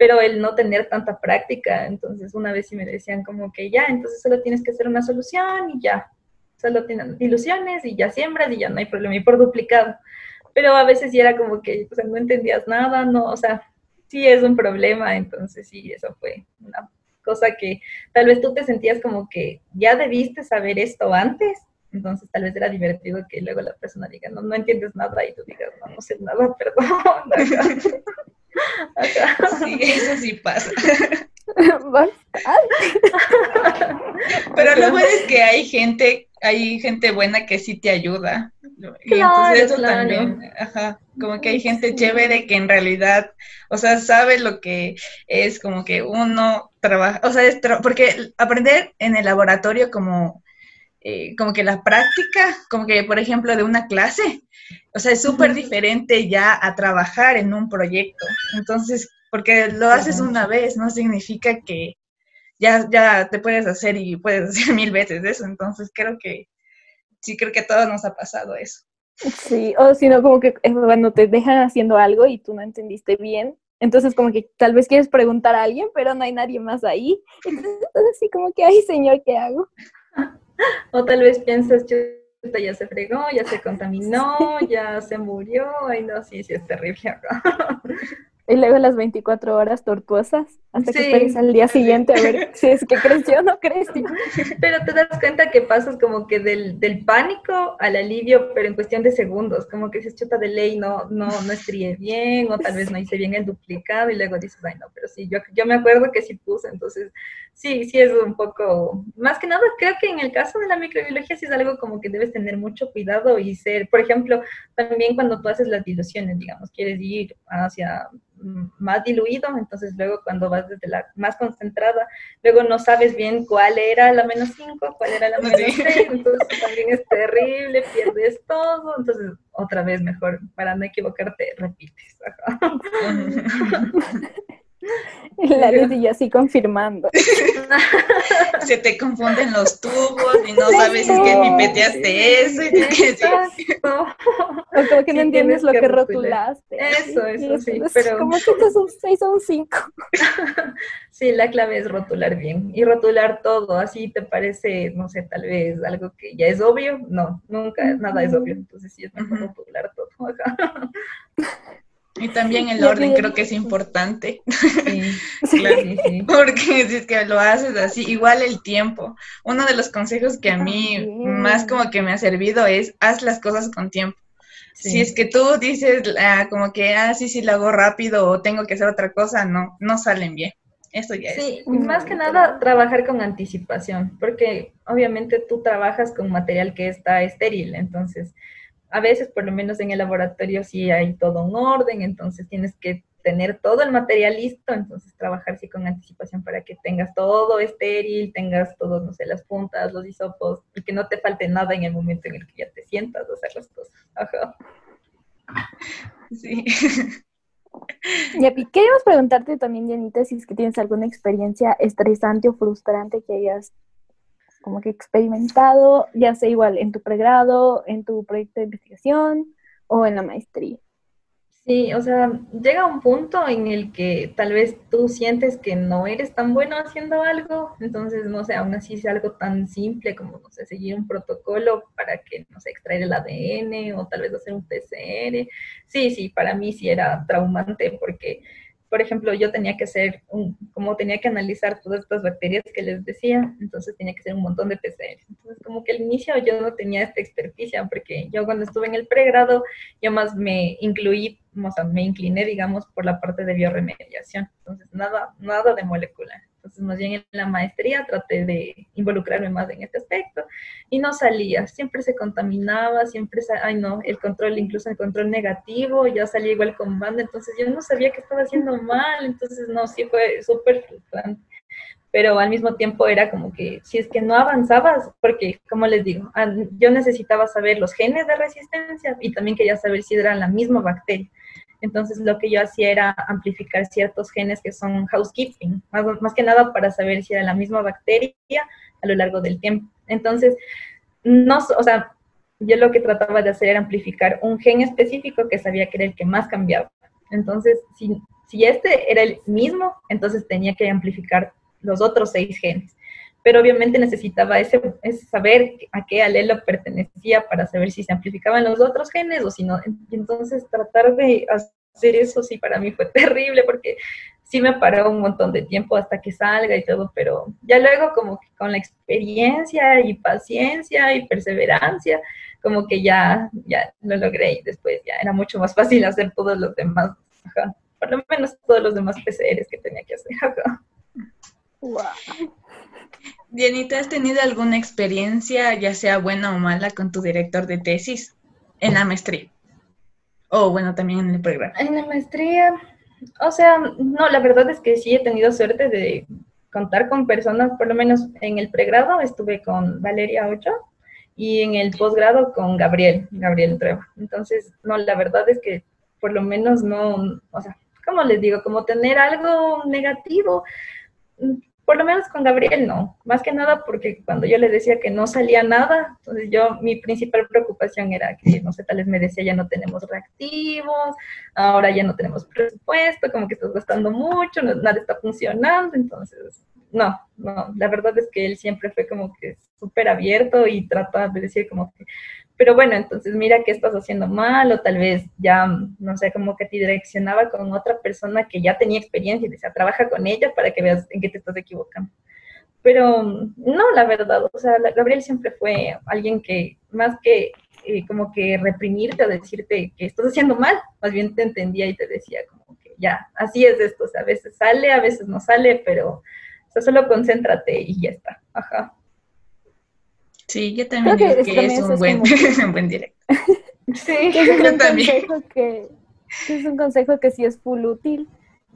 pero el no tener tanta práctica, entonces una vez sí me decían como que ya, entonces solo tienes que hacer una solución y ya, solo tienes ilusiones y ya siembras y ya no hay problema, y por duplicado. Pero a veces ya era como que o sea, no entendías nada, no, o sea, sí es un problema, entonces sí, eso fue una cosa que tal vez tú te sentías como que ya debiste saber esto antes, entonces tal vez era divertido que luego la persona diga, no, no entiendes nada y tú digas, no, no sé nada, perdón. Sí, eso sí pasa. Pero lo bueno es que hay gente, hay gente buena que sí te ayuda. Y entonces eso también, ajá, como que hay gente chévere que en realidad, o sea, sabe lo que es como que uno trabaja, o sea, es porque aprender en el laboratorio como, eh, como que la práctica, como que por ejemplo de una clase, o sea, es súper diferente ya a trabajar en un proyecto. Entonces, porque lo haces una vez, no significa que ya, ya te puedes hacer y puedes hacer mil veces eso. Entonces, creo que sí, creo que a todos nos ha pasado eso. Sí, o si no, como que cuando te dejan haciendo algo y tú no entendiste bien, entonces como que tal vez quieres preguntar a alguien, pero no hay nadie más ahí. Entonces, así como que, ay, señor, ¿qué hago? O tal vez piensas, ya se fregó, ya se contaminó, ya se murió, ay no, sí, sí es terrible Y luego las 24 horas tortuosas, hasta que esperes al día siguiente a ver si es que creció o no creció. Pero te das cuenta que pasas como que del, del, pánico al alivio, pero en cuestión de segundos, como que dices, chuta de ley, no, no, no estrié bien, o tal vez no hice bien el duplicado, y luego dices, ay no, pero sí, yo, yo me acuerdo que sí puse, entonces sí, sí es un poco, más que nada creo que en el caso de la microbiología sí es algo como que debes tener mucho cuidado y ser, por ejemplo, también cuando tú haces las diluciones, digamos, quieres ir hacia más diluido, entonces luego cuando vas desde la más concentrada, luego no sabes bien cuál era la menos 5, cuál era la menos 6, entonces también es terrible, pierdes todo, entonces otra vez mejor, para no equivocarte, repites. La y así confirmando. Se te confunden los tubos y no sabes si es que pipeteaste eso. Y que O como que no entiendes lo que, rotulaste. Eso, eso, sí. pero... Como que esto es un 6 o un 5. sí, la clave es rotular bien. Y rotular todo, así te parece, no sé, tal vez algo que ya es obvio. No, nunca, nada es obvio. Entonces sí es mejor rotular todo. Y también el orden creo que es importante. Sí, sí, Porque si es que lo haces así, igual el tiempo. Uno de los consejos que a mí más como que me ha servido es haz las cosas con tiempo. Si es que tú dices ah, como que, ah, sí, sí, lo hago rápido o tengo que hacer otra cosa, no, no salen bien. Eso ya es. Sí, más que nada trabajar con anticipación, porque obviamente tú trabajas con material que está estéril, entonces a veces, por lo menos en el laboratorio, sí hay todo un orden, entonces tienes que tener todo el material listo, entonces trabajar sí con anticipación para que tengas todo estéril, tengas todos, no sé, las puntas, los hisopos, y que no te falte nada en el momento en el que ya te sientas a hacer las cosas. Ajá. Sí. Y queríamos preguntarte también, Janita, si es que tienes alguna experiencia estresante o frustrante que hayas como que experimentado, ya sea igual en tu pregrado, en tu proyecto de investigación o en la maestría. Sí, o sea, llega un punto en el que tal vez tú sientes que no eres tan bueno haciendo algo, entonces, no sé, aún así es algo tan simple como, no sé, seguir un protocolo para que, no sé, extraer el ADN o tal vez hacer un PCR. Sí, sí, para mí sí era traumante porque por ejemplo, yo tenía que hacer, un, como tenía que analizar todas estas bacterias que les decía, entonces tenía que hacer un montón de PCR. Entonces, como que al inicio yo no tenía esta experticia, porque yo cuando estuve en el pregrado, yo más me incluí, o sea, me incliné, digamos, por la parte de bioremediación. Entonces, nada, nada de molecular. Entonces, más bien en la maestría traté de involucrarme más en este aspecto y no salía, siempre se contaminaba, siempre, ay no, el control, incluso el control negativo, ya salía igual con banda, entonces yo no sabía que estaba haciendo mal, entonces no, sí fue súper frustrante. Pero al mismo tiempo era como que si es que no avanzabas, porque como les digo, yo necesitaba saber los genes de resistencia y también quería saber si era la misma bacteria. Entonces lo que yo hacía era amplificar ciertos genes que son housekeeping, más, que nada para saber si era la misma bacteria a lo largo del tiempo. Entonces, no, o sea, yo lo que trataba de hacer era amplificar un gen específico que sabía que era el que más cambiaba. Entonces, si, si este era el mismo, entonces tenía que amplificar los otros seis genes. Pero obviamente necesitaba ese, ese, saber a qué alelo pertenecía para saber si se amplificaban los otros genes o si no. Entonces, tratar de hacer eso sí para mí fue terrible porque sí me paró un montón de tiempo hasta que salga y todo, pero ya luego como que con la experiencia y paciencia y perseverancia, como que ya, ya lo logré y después ya era mucho más fácil hacer todos los demás, por lo menos todos los demás PCRs que tenía que hacer. Wow. Dianita, ¿has tenido alguna experiencia, ya sea buena o mala, con tu director de tesis en la maestría? O bueno, también en el programa. En la maestría, o sea, no, la verdad es que sí he tenido suerte de contar con personas, por lo menos en el pregrado estuve con Valeria Ocho y en el posgrado con Gabriel, Gabriel Trevo. Entonces, no, la verdad es que por lo menos no, o sea, ¿cómo les digo? Como tener algo negativo, por lo menos con Gabriel no, más que nada porque cuando yo le decía que no salía nada, entonces yo, mi principal preocupación era que, no sé, tal vez me decía ya no tenemos reactivos, ahora ya no tenemos presupuesto, como que estás gastando mucho, nada está funcionando, entonces, no, no, la verdad es que él siempre fue como que súper abierto y trataba de decir como que pero bueno, entonces mira qué estás haciendo mal o tal vez ya, no sé, como que te direccionaba con otra persona que ya tenía experiencia y decía, trabaja con ella para que veas en qué te estás equivocando. Pero no, la verdad, o sea, Gabriel siempre fue alguien que más que eh, como que reprimirte o decirte que estás haciendo mal, más bien te entendía y te decía como que ya, así es esto, o sea, a veces sale, a veces no sale, pero O sea, solo concéntrate y ya está. Ajá. Sí, yo también creo que, es, un buen, un buen directo. sí, es un Consejo que, es un consejo que sí es full útil,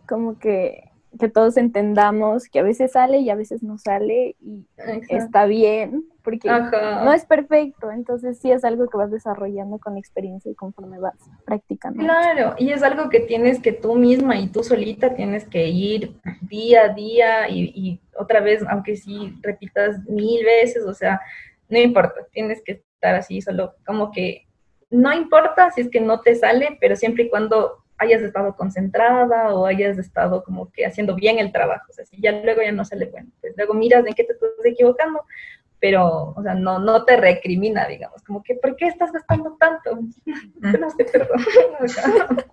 como que que todos entendamos que a veces sale y a veces no sale y está bien, porque no es perfecto, entonces sí es algo que vas desarrollando con experiencia y conforme vas practicando. Claro, y es algo que tienes que tú misma y tú solita tienes que ir día a día y, y otra vez, aunque sí repitas mil veces, o sea, no importa, tienes que estar así solo como que no importa si es que no te sale, pero siempre y cuando hayas estado concentrada o hayas estado como que haciendo bien el trabajo. O sea, si ya luego ya no sale bueno, pues luego miras en qué te estás equivocando, pero, o sea, no, no te recrimina, digamos, como que, ¿por qué estás gastando tanto? no sé, perdón.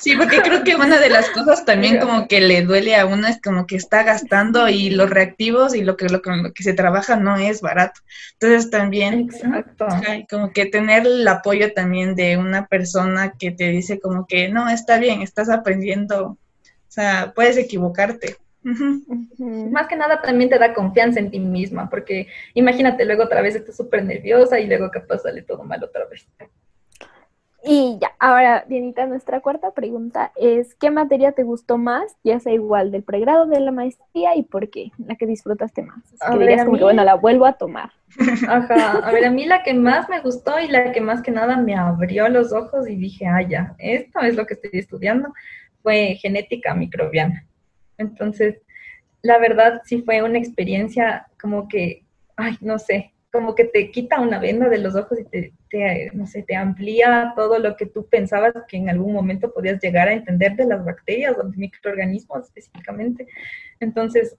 sí, porque creo que una de las cosas también como que le duele a uno es como que está gastando y los reactivos y lo que, lo, lo que se trabaja no es barato. Entonces también, Exacto. como que tener el apoyo también de una persona que te dice como que, no, está bien, estás aprendiendo, o sea, puedes equivocarte. Más que nada también te da confianza en ti misma, porque imagínate, luego otra vez estás súper nerviosa y luego capaz sale todo mal otra vez. Y ya, ahora, Dianita, nuestra cuarta pregunta es, ¿qué materia te gustó más, ya sea igual del pregrado, de la maestría y por qué? La que disfrutaste más. que dirías como que, bueno, la vuelvo a tomar. Ajá, a ver, a mí la que más me gustó y la que más que nada me abrió los ojos y dije, ah, ya, esto es lo que estoy estudiando, fue genética microbiana. Entonces, la verdad sí fue una experiencia como que, ay, no sé, como que te quita una venda de los ojos y te, no sé, te amplía todo lo que tú pensabas que en algún momento podías llegar a entender de las bacterias o de microorganismos específicamente. Entonces,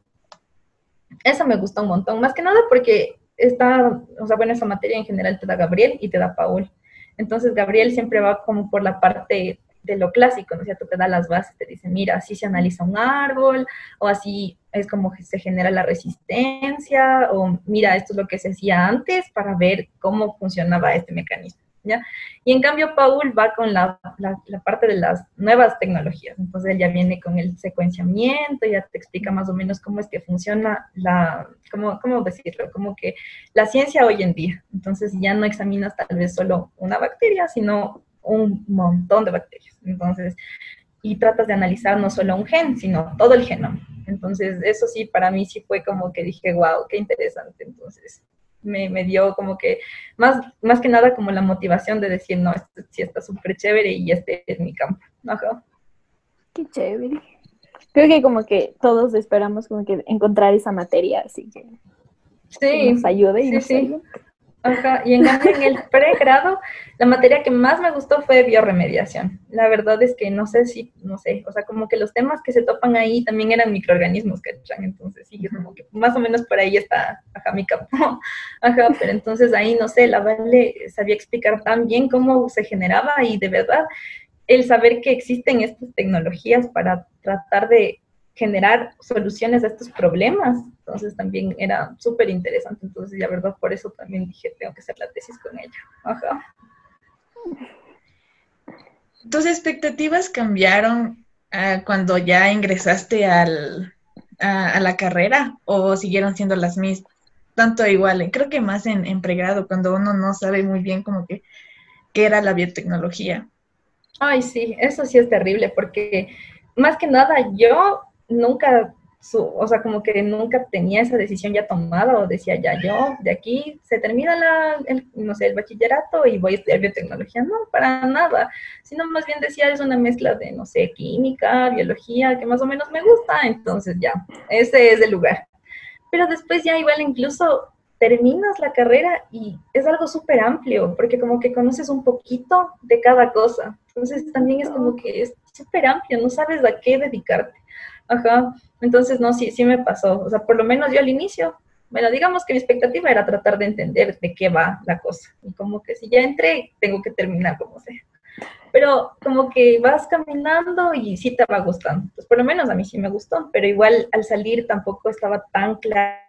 eso me gustó un montón, más que nada porque está, o sea, bueno, esa materia en general te da Gabriel y te da Paul. Entonces, Gabriel siempre va como por la parte de lo clásico, ¿no es cierto? Te da las bases, te dice, mira, así se analiza un árbol, o así es como se genera la resistencia, o mira, esto es lo que se hacía antes para ver cómo funcionaba este mecanismo, ¿ya? Y en cambio, Paul va con la, parte de las nuevas tecnologías, entonces él ya viene con el secuenciamiento, ya te explica más o menos cómo es que funciona la, cómo, cómo decirlo, como que la ciencia hoy en día, entonces ya no examinas tal vez solo una bacteria, sino un montón de bacterias. Entonces, y tratas de analizar no solo un gen, sino todo el genoma. Entonces, eso sí, para mí sí fue como que dije, wow, qué interesante. Entonces, me, me dio como que, más, más que nada como la motivación de decir, no, esto sí está súper chévere y este es mi campo. Ajá. Qué chévere. Creo que como que todos esperamos como que encontrar esa materia, así que, sí, nos ayude y sí, nos sí. Ajá, y en cambio en el pregrado, la materia que más me gustó fue bioremediación. La verdad es que no sé si, no sé, o sea, como que los temas que se topan ahí también eran microorganismos, ¿cachan? Entonces, sí, como que más o menos por ahí está, ajá, mi campo. Ajá, pero entonces ahí, no sé, la Vale sabía explicar tan bien cómo se generaba y de verdad, el saber que existen estas tecnologías para tratar de generar soluciones a estos problemas. Entonces también era súper interesante. Entonces, la verdad, por eso también dije, tengo que hacer la tesis con ella. Ajá. ¿Tus expectativas cambiaron ah, cuando ya ingresaste al, a, la carrera o siguieron siendo las mismas? Tanto igual, creo que más en, en pregrado, cuando uno no sabe muy bien cómo que qué era la biotecnología. Ay, sí, eso sí es terrible, porque más que nada yo nunca, su, o sea, como que nunca tenía esa decisión ya tomada o decía, ya yo, de aquí se termina la, el, no sé, el bachillerato y voy a estudiar biotecnología. No, para nada, sino más bien decía, es una mezcla de, no sé, química, biología, que más o menos me gusta, entonces ya, ese es el lugar. Pero después ya igual incluso terminas la carrera y es algo súper amplio, porque como que conoces un poquito de cada cosa. Entonces también es como que es súper amplio, no sabes a qué dedicarte. Ajá, entonces no, sí, sí me pasó. O sea, por lo menos yo al inicio, bueno, digamos que mi expectativa era tratar de entender de qué va la cosa. Y como que si ya entré, tengo que terminar como sea. Pero como que vas caminando y sí te va gustando. Pues por lo menos a mí sí me gustó, pero igual al salir tampoco estaba tan clara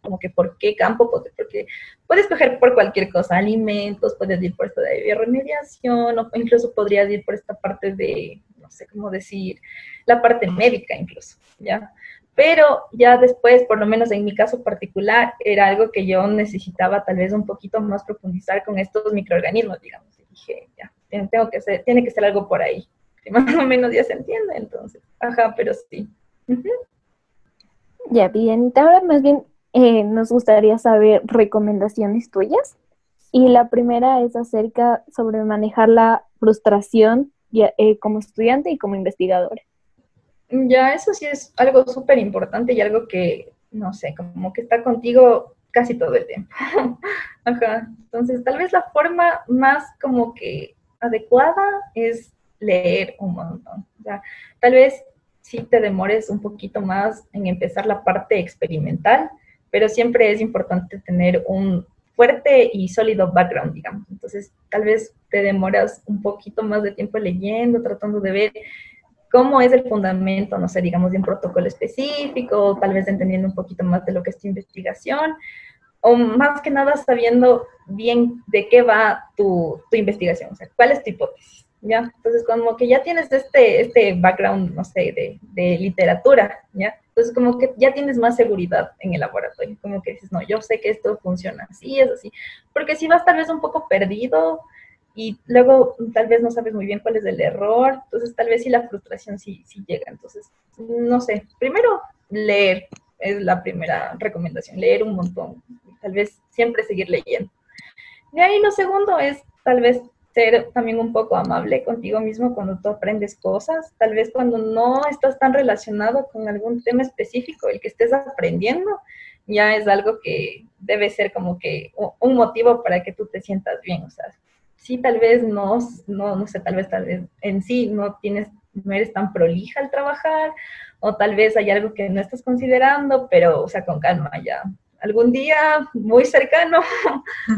como que por qué campo, porque puedes coger por cualquier cosa, alimentos, puedes ir por esto de bioremediación, o incluso podrías ir por esta parte de, no sé cómo decir, la parte médica incluso, ¿ya? pero ya después, por lo menos en mi caso particular, era algo que yo necesitaba tal vez un poquito más profundizar con estos microorganismos, digamos. Y dije, ya, tengo que tiene que ser algo por ahí, que más o menos ya se entiende, entonces, ajá, pero sí. Ya, bien, ahora más bien eh, nos gustaría saber recomendaciones tuyas. Y la primera es acerca sobre manejar la frustración eh, como estudiante y como investigadora. Ya, eso sí es algo súper importante y algo que, no sé, como que está contigo casi todo el tiempo. Ajá. Entonces, tal vez la forma más como que adecuada es leer un montón. O tal vez sí te demores un poquito más en empezar la parte experimental, pero siempre es importante tener un fuerte y sólido background, digamos. Entonces, tal vez te demoras un poquito más de tiempo leyendo, tratando de ver cómo es el fundamento, no sé, digamos, de un protocolo específico, tal vez entendiendo un poquito más de lo que es tu investigación, o más que nada sabiendo bien de qué va tu, tu investigación, o sea, cuál es tu hipótesis. ¿ya? Entonces, como que ya tienes este, este background, no sé, de, de, literatura, ¿ya? Entonces, como que ya tienes más seguridad en el laboratorio, como que dices, no, yo sé que esto funciona así, es así, porque si vas tal vez un poco perdido y luego tal vez no sabes muy bien cuál es el error, entonces tal vez sí la frustración sí, sí llega, entonces, no sé, primero leer es la primera recomendación, leer un montón, tal vez siempre seguir leyendo. De ahí lo segundo es tal vez ser también un poco amable contigo mismo cuando tú aprendes cosas, tal vez cuando no estás tan relacionado con algún tema específico, el que estés aprendiendo, ya es algo que debe ser como que un motivo para que tú te sientas bien, o sea, sí, tal vez no, no, no sé, tal vez, tal en sí no tienes, no eres tan prolija al trabajar, o tal vez hay algo que no estás considerando, pero, o sea, con calma ya, algún día muy cercano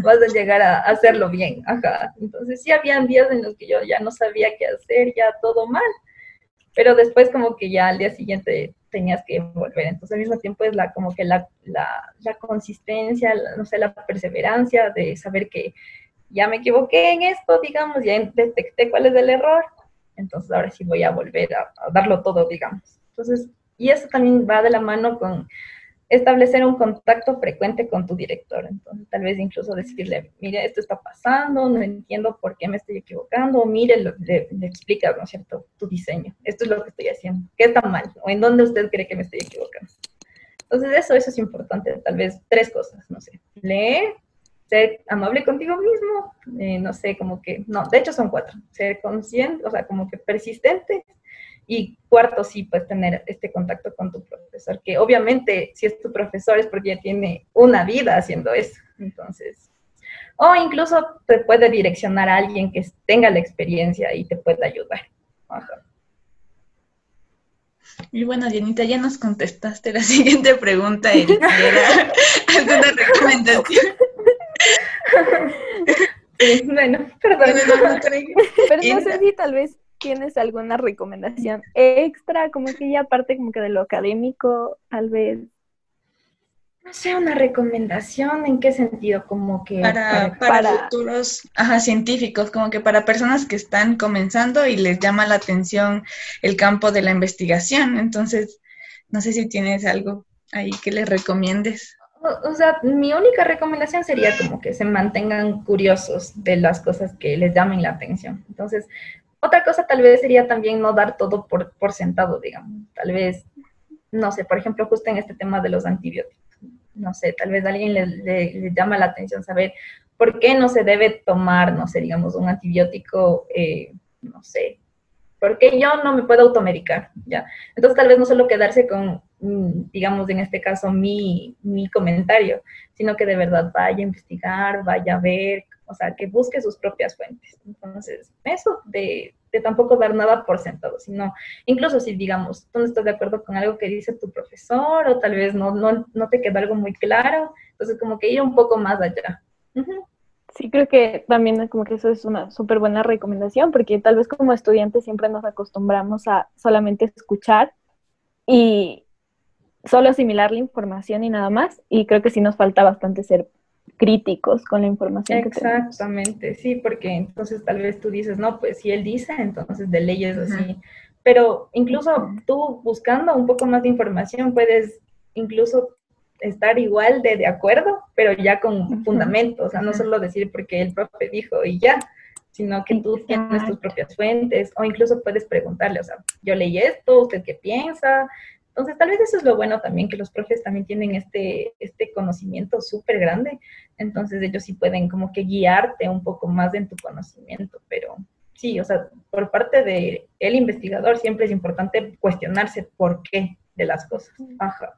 vas a llegar a hacerlo bien. Ajá. Entonces sí habían días en los que yo ya no sabía qué hacer, ya todo mal, pero después como que ya al día siguiente tenías que volver. Entonces al mismo tiempo es la, como que la, la, la consistencia, no sé, la perseverancia de saber que ya me equivoqué en esto, digamos, ya detecté cuál es el error, entonces ahora sí voy a volver a, a darlo todo, digamos. Entonces, y eso también va de la mano con establecer un contacto frecuente con tu director. Entonces, tal vez incluso decirle, mire, esto está pasando, no entiendo por qué me estoy equivocando, mire, le, le explicas, ¿no es cierto?, tu diseño. Esto es lo que estoy haciendo. ¿Qué está mal? ¿O en dónde usted cree que me estoy equivocando? Entonces, eso, eso es importante. Tal vez tres cosas, no sé. Leer, ser amable contigo mismo, eh, no sé, como que, no, de hecho son cuatro. Ser consciente, o sea, como que persistente, y cuarto, sí, pues tener este contacto con tu profesor, que obviamente si es tu profesor es porque ya tiene una vida haciendo eso. Entonces, o incluso te puede direccionar a alguien que tenga la experiencia y te pueda ayudar. Y bueno, Dianita, ya nos contestaste la siguiente pregunta, Erika. ¿Alguna recomendación? bueno, perdón. Pero no sé si tal vez tienes alguna recomendación extra, como que ya aparte como que de lo académico, tal vez. No sé, una recomendación, ¿en qué sentido? Como que... Para, para, futuros ajá, científicos, como que para personas que están comenzando y les llama la atención el campo de la investigación. Entonces, no sé si tienes algo ahí que les recomiendes. O, sea, mi única recomendación sería como que se mantengan curiosos de las cosas que les llamen la atención. Entonces, otra cosa tal vez sería también no dar todo por, sentado, digamos. Tal vez, no sé, por ejemplo, justo en este tema de los antibióticos. No sé, tal vez a alguien le, llama la atención saber por qué no se debe tomar, no sé, digamos, un antibiótico, eh, no sé, porque yo no me puedo automedicar, ¿ya? Entonces tal vez no solo quedarse con, mm, digamos, en este caso, mi, mi comentario, sino que de verdad vaya a investigar, vaya a ver o sea, que busque sus propias fuentes. Entonces, eso de, de, tampoco dar nada por sentado, sino incluso si, digamos, tú no estás de acuerdo con algo que dice tu profesor o tal vez no, no, no te queda algo muy claro, entonces como que ir un poco más allá. Sí, creo que también como que eso es una súper buena recomendación, porque tal vez como estudiantes siempre nos acostumbramos a solamente escuchar y solo asimilar la información y nada más, y creo que sí nos falta bastante ser críticos con la información Exactamente, sí, porque entonces tal vez tú dices, no, pues si él dice, entonces de leyes así, pero incluso tú buscando un poco más de información puedes incluso estar igual de de acuerdo, pero ya con fundamentos, o sea, no solo decir porque el profe dijo y ya, sino que tú tienes tus propias fuentes o incluso puedes preguntarle, o sea, yo leí esto, ¿usted qué piensa? Entonces, tal vez eso es lo bueno también, que los profes también tienen este, este conocimiento súper grande, entonces ellos sí pueden como que guiarte un poco más en tu conocimiento, pero sí, o sea, por parte del el investigador siempre es importante cuestionarse por qué de las cosas. Ajá.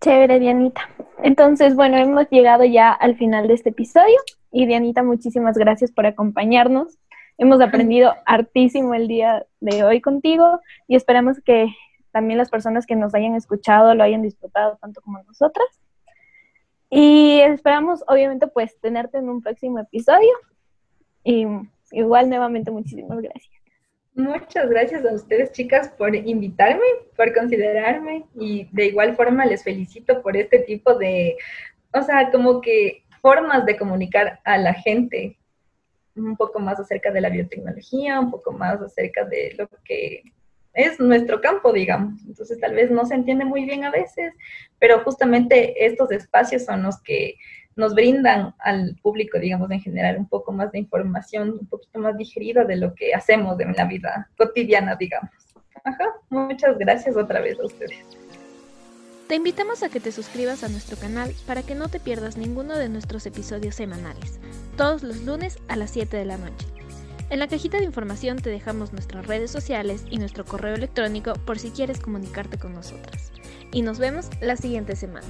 Chévere, Dianita. Entonces, bueno, hemos llegado ya al final de este episodio y Dianita, muchísimas gracias por acompañarnos. Hemos aprendido hartísimo el día de hoy contigo y esperamos que también las personas que nos hayan escuchado lo hayan disfrutado tanto como nosotras. Y esperamos, obviamente, pues tenerte en un próximo episodio. Y igual, nuevamente, muchísimas gracias. Muchas gracias a ustedes, chicas, por invitarme, por considerarme y de igual forma les felicito por este tipo de, o sea, como que formas de comunicar a la gente un poco más acerca de la biotecnología, un poco más acerca de lo que es nuestro campo, digamos. Entonces tal vez no se entiende muy bien a veces, pero justamente estos espacios son los que nos brindan al público, digamos, en general, un poco más de información, un poquito más digerida de lo que hacemos en la vida cotidiana, digamos. Ajá, muchas gracias otra vez a ustedes. Te invitamos a que te suscribas a nuestro canal para que no te pierdas ninguno de nuestros episodios semanales, todos los lunes a las 7 de la noche. En la cajita de información te dejamos nuestras redes sociales y nuestro correo electrónico por si quieres comunicarte con nosotras. Y nos vemos la siguiente semana.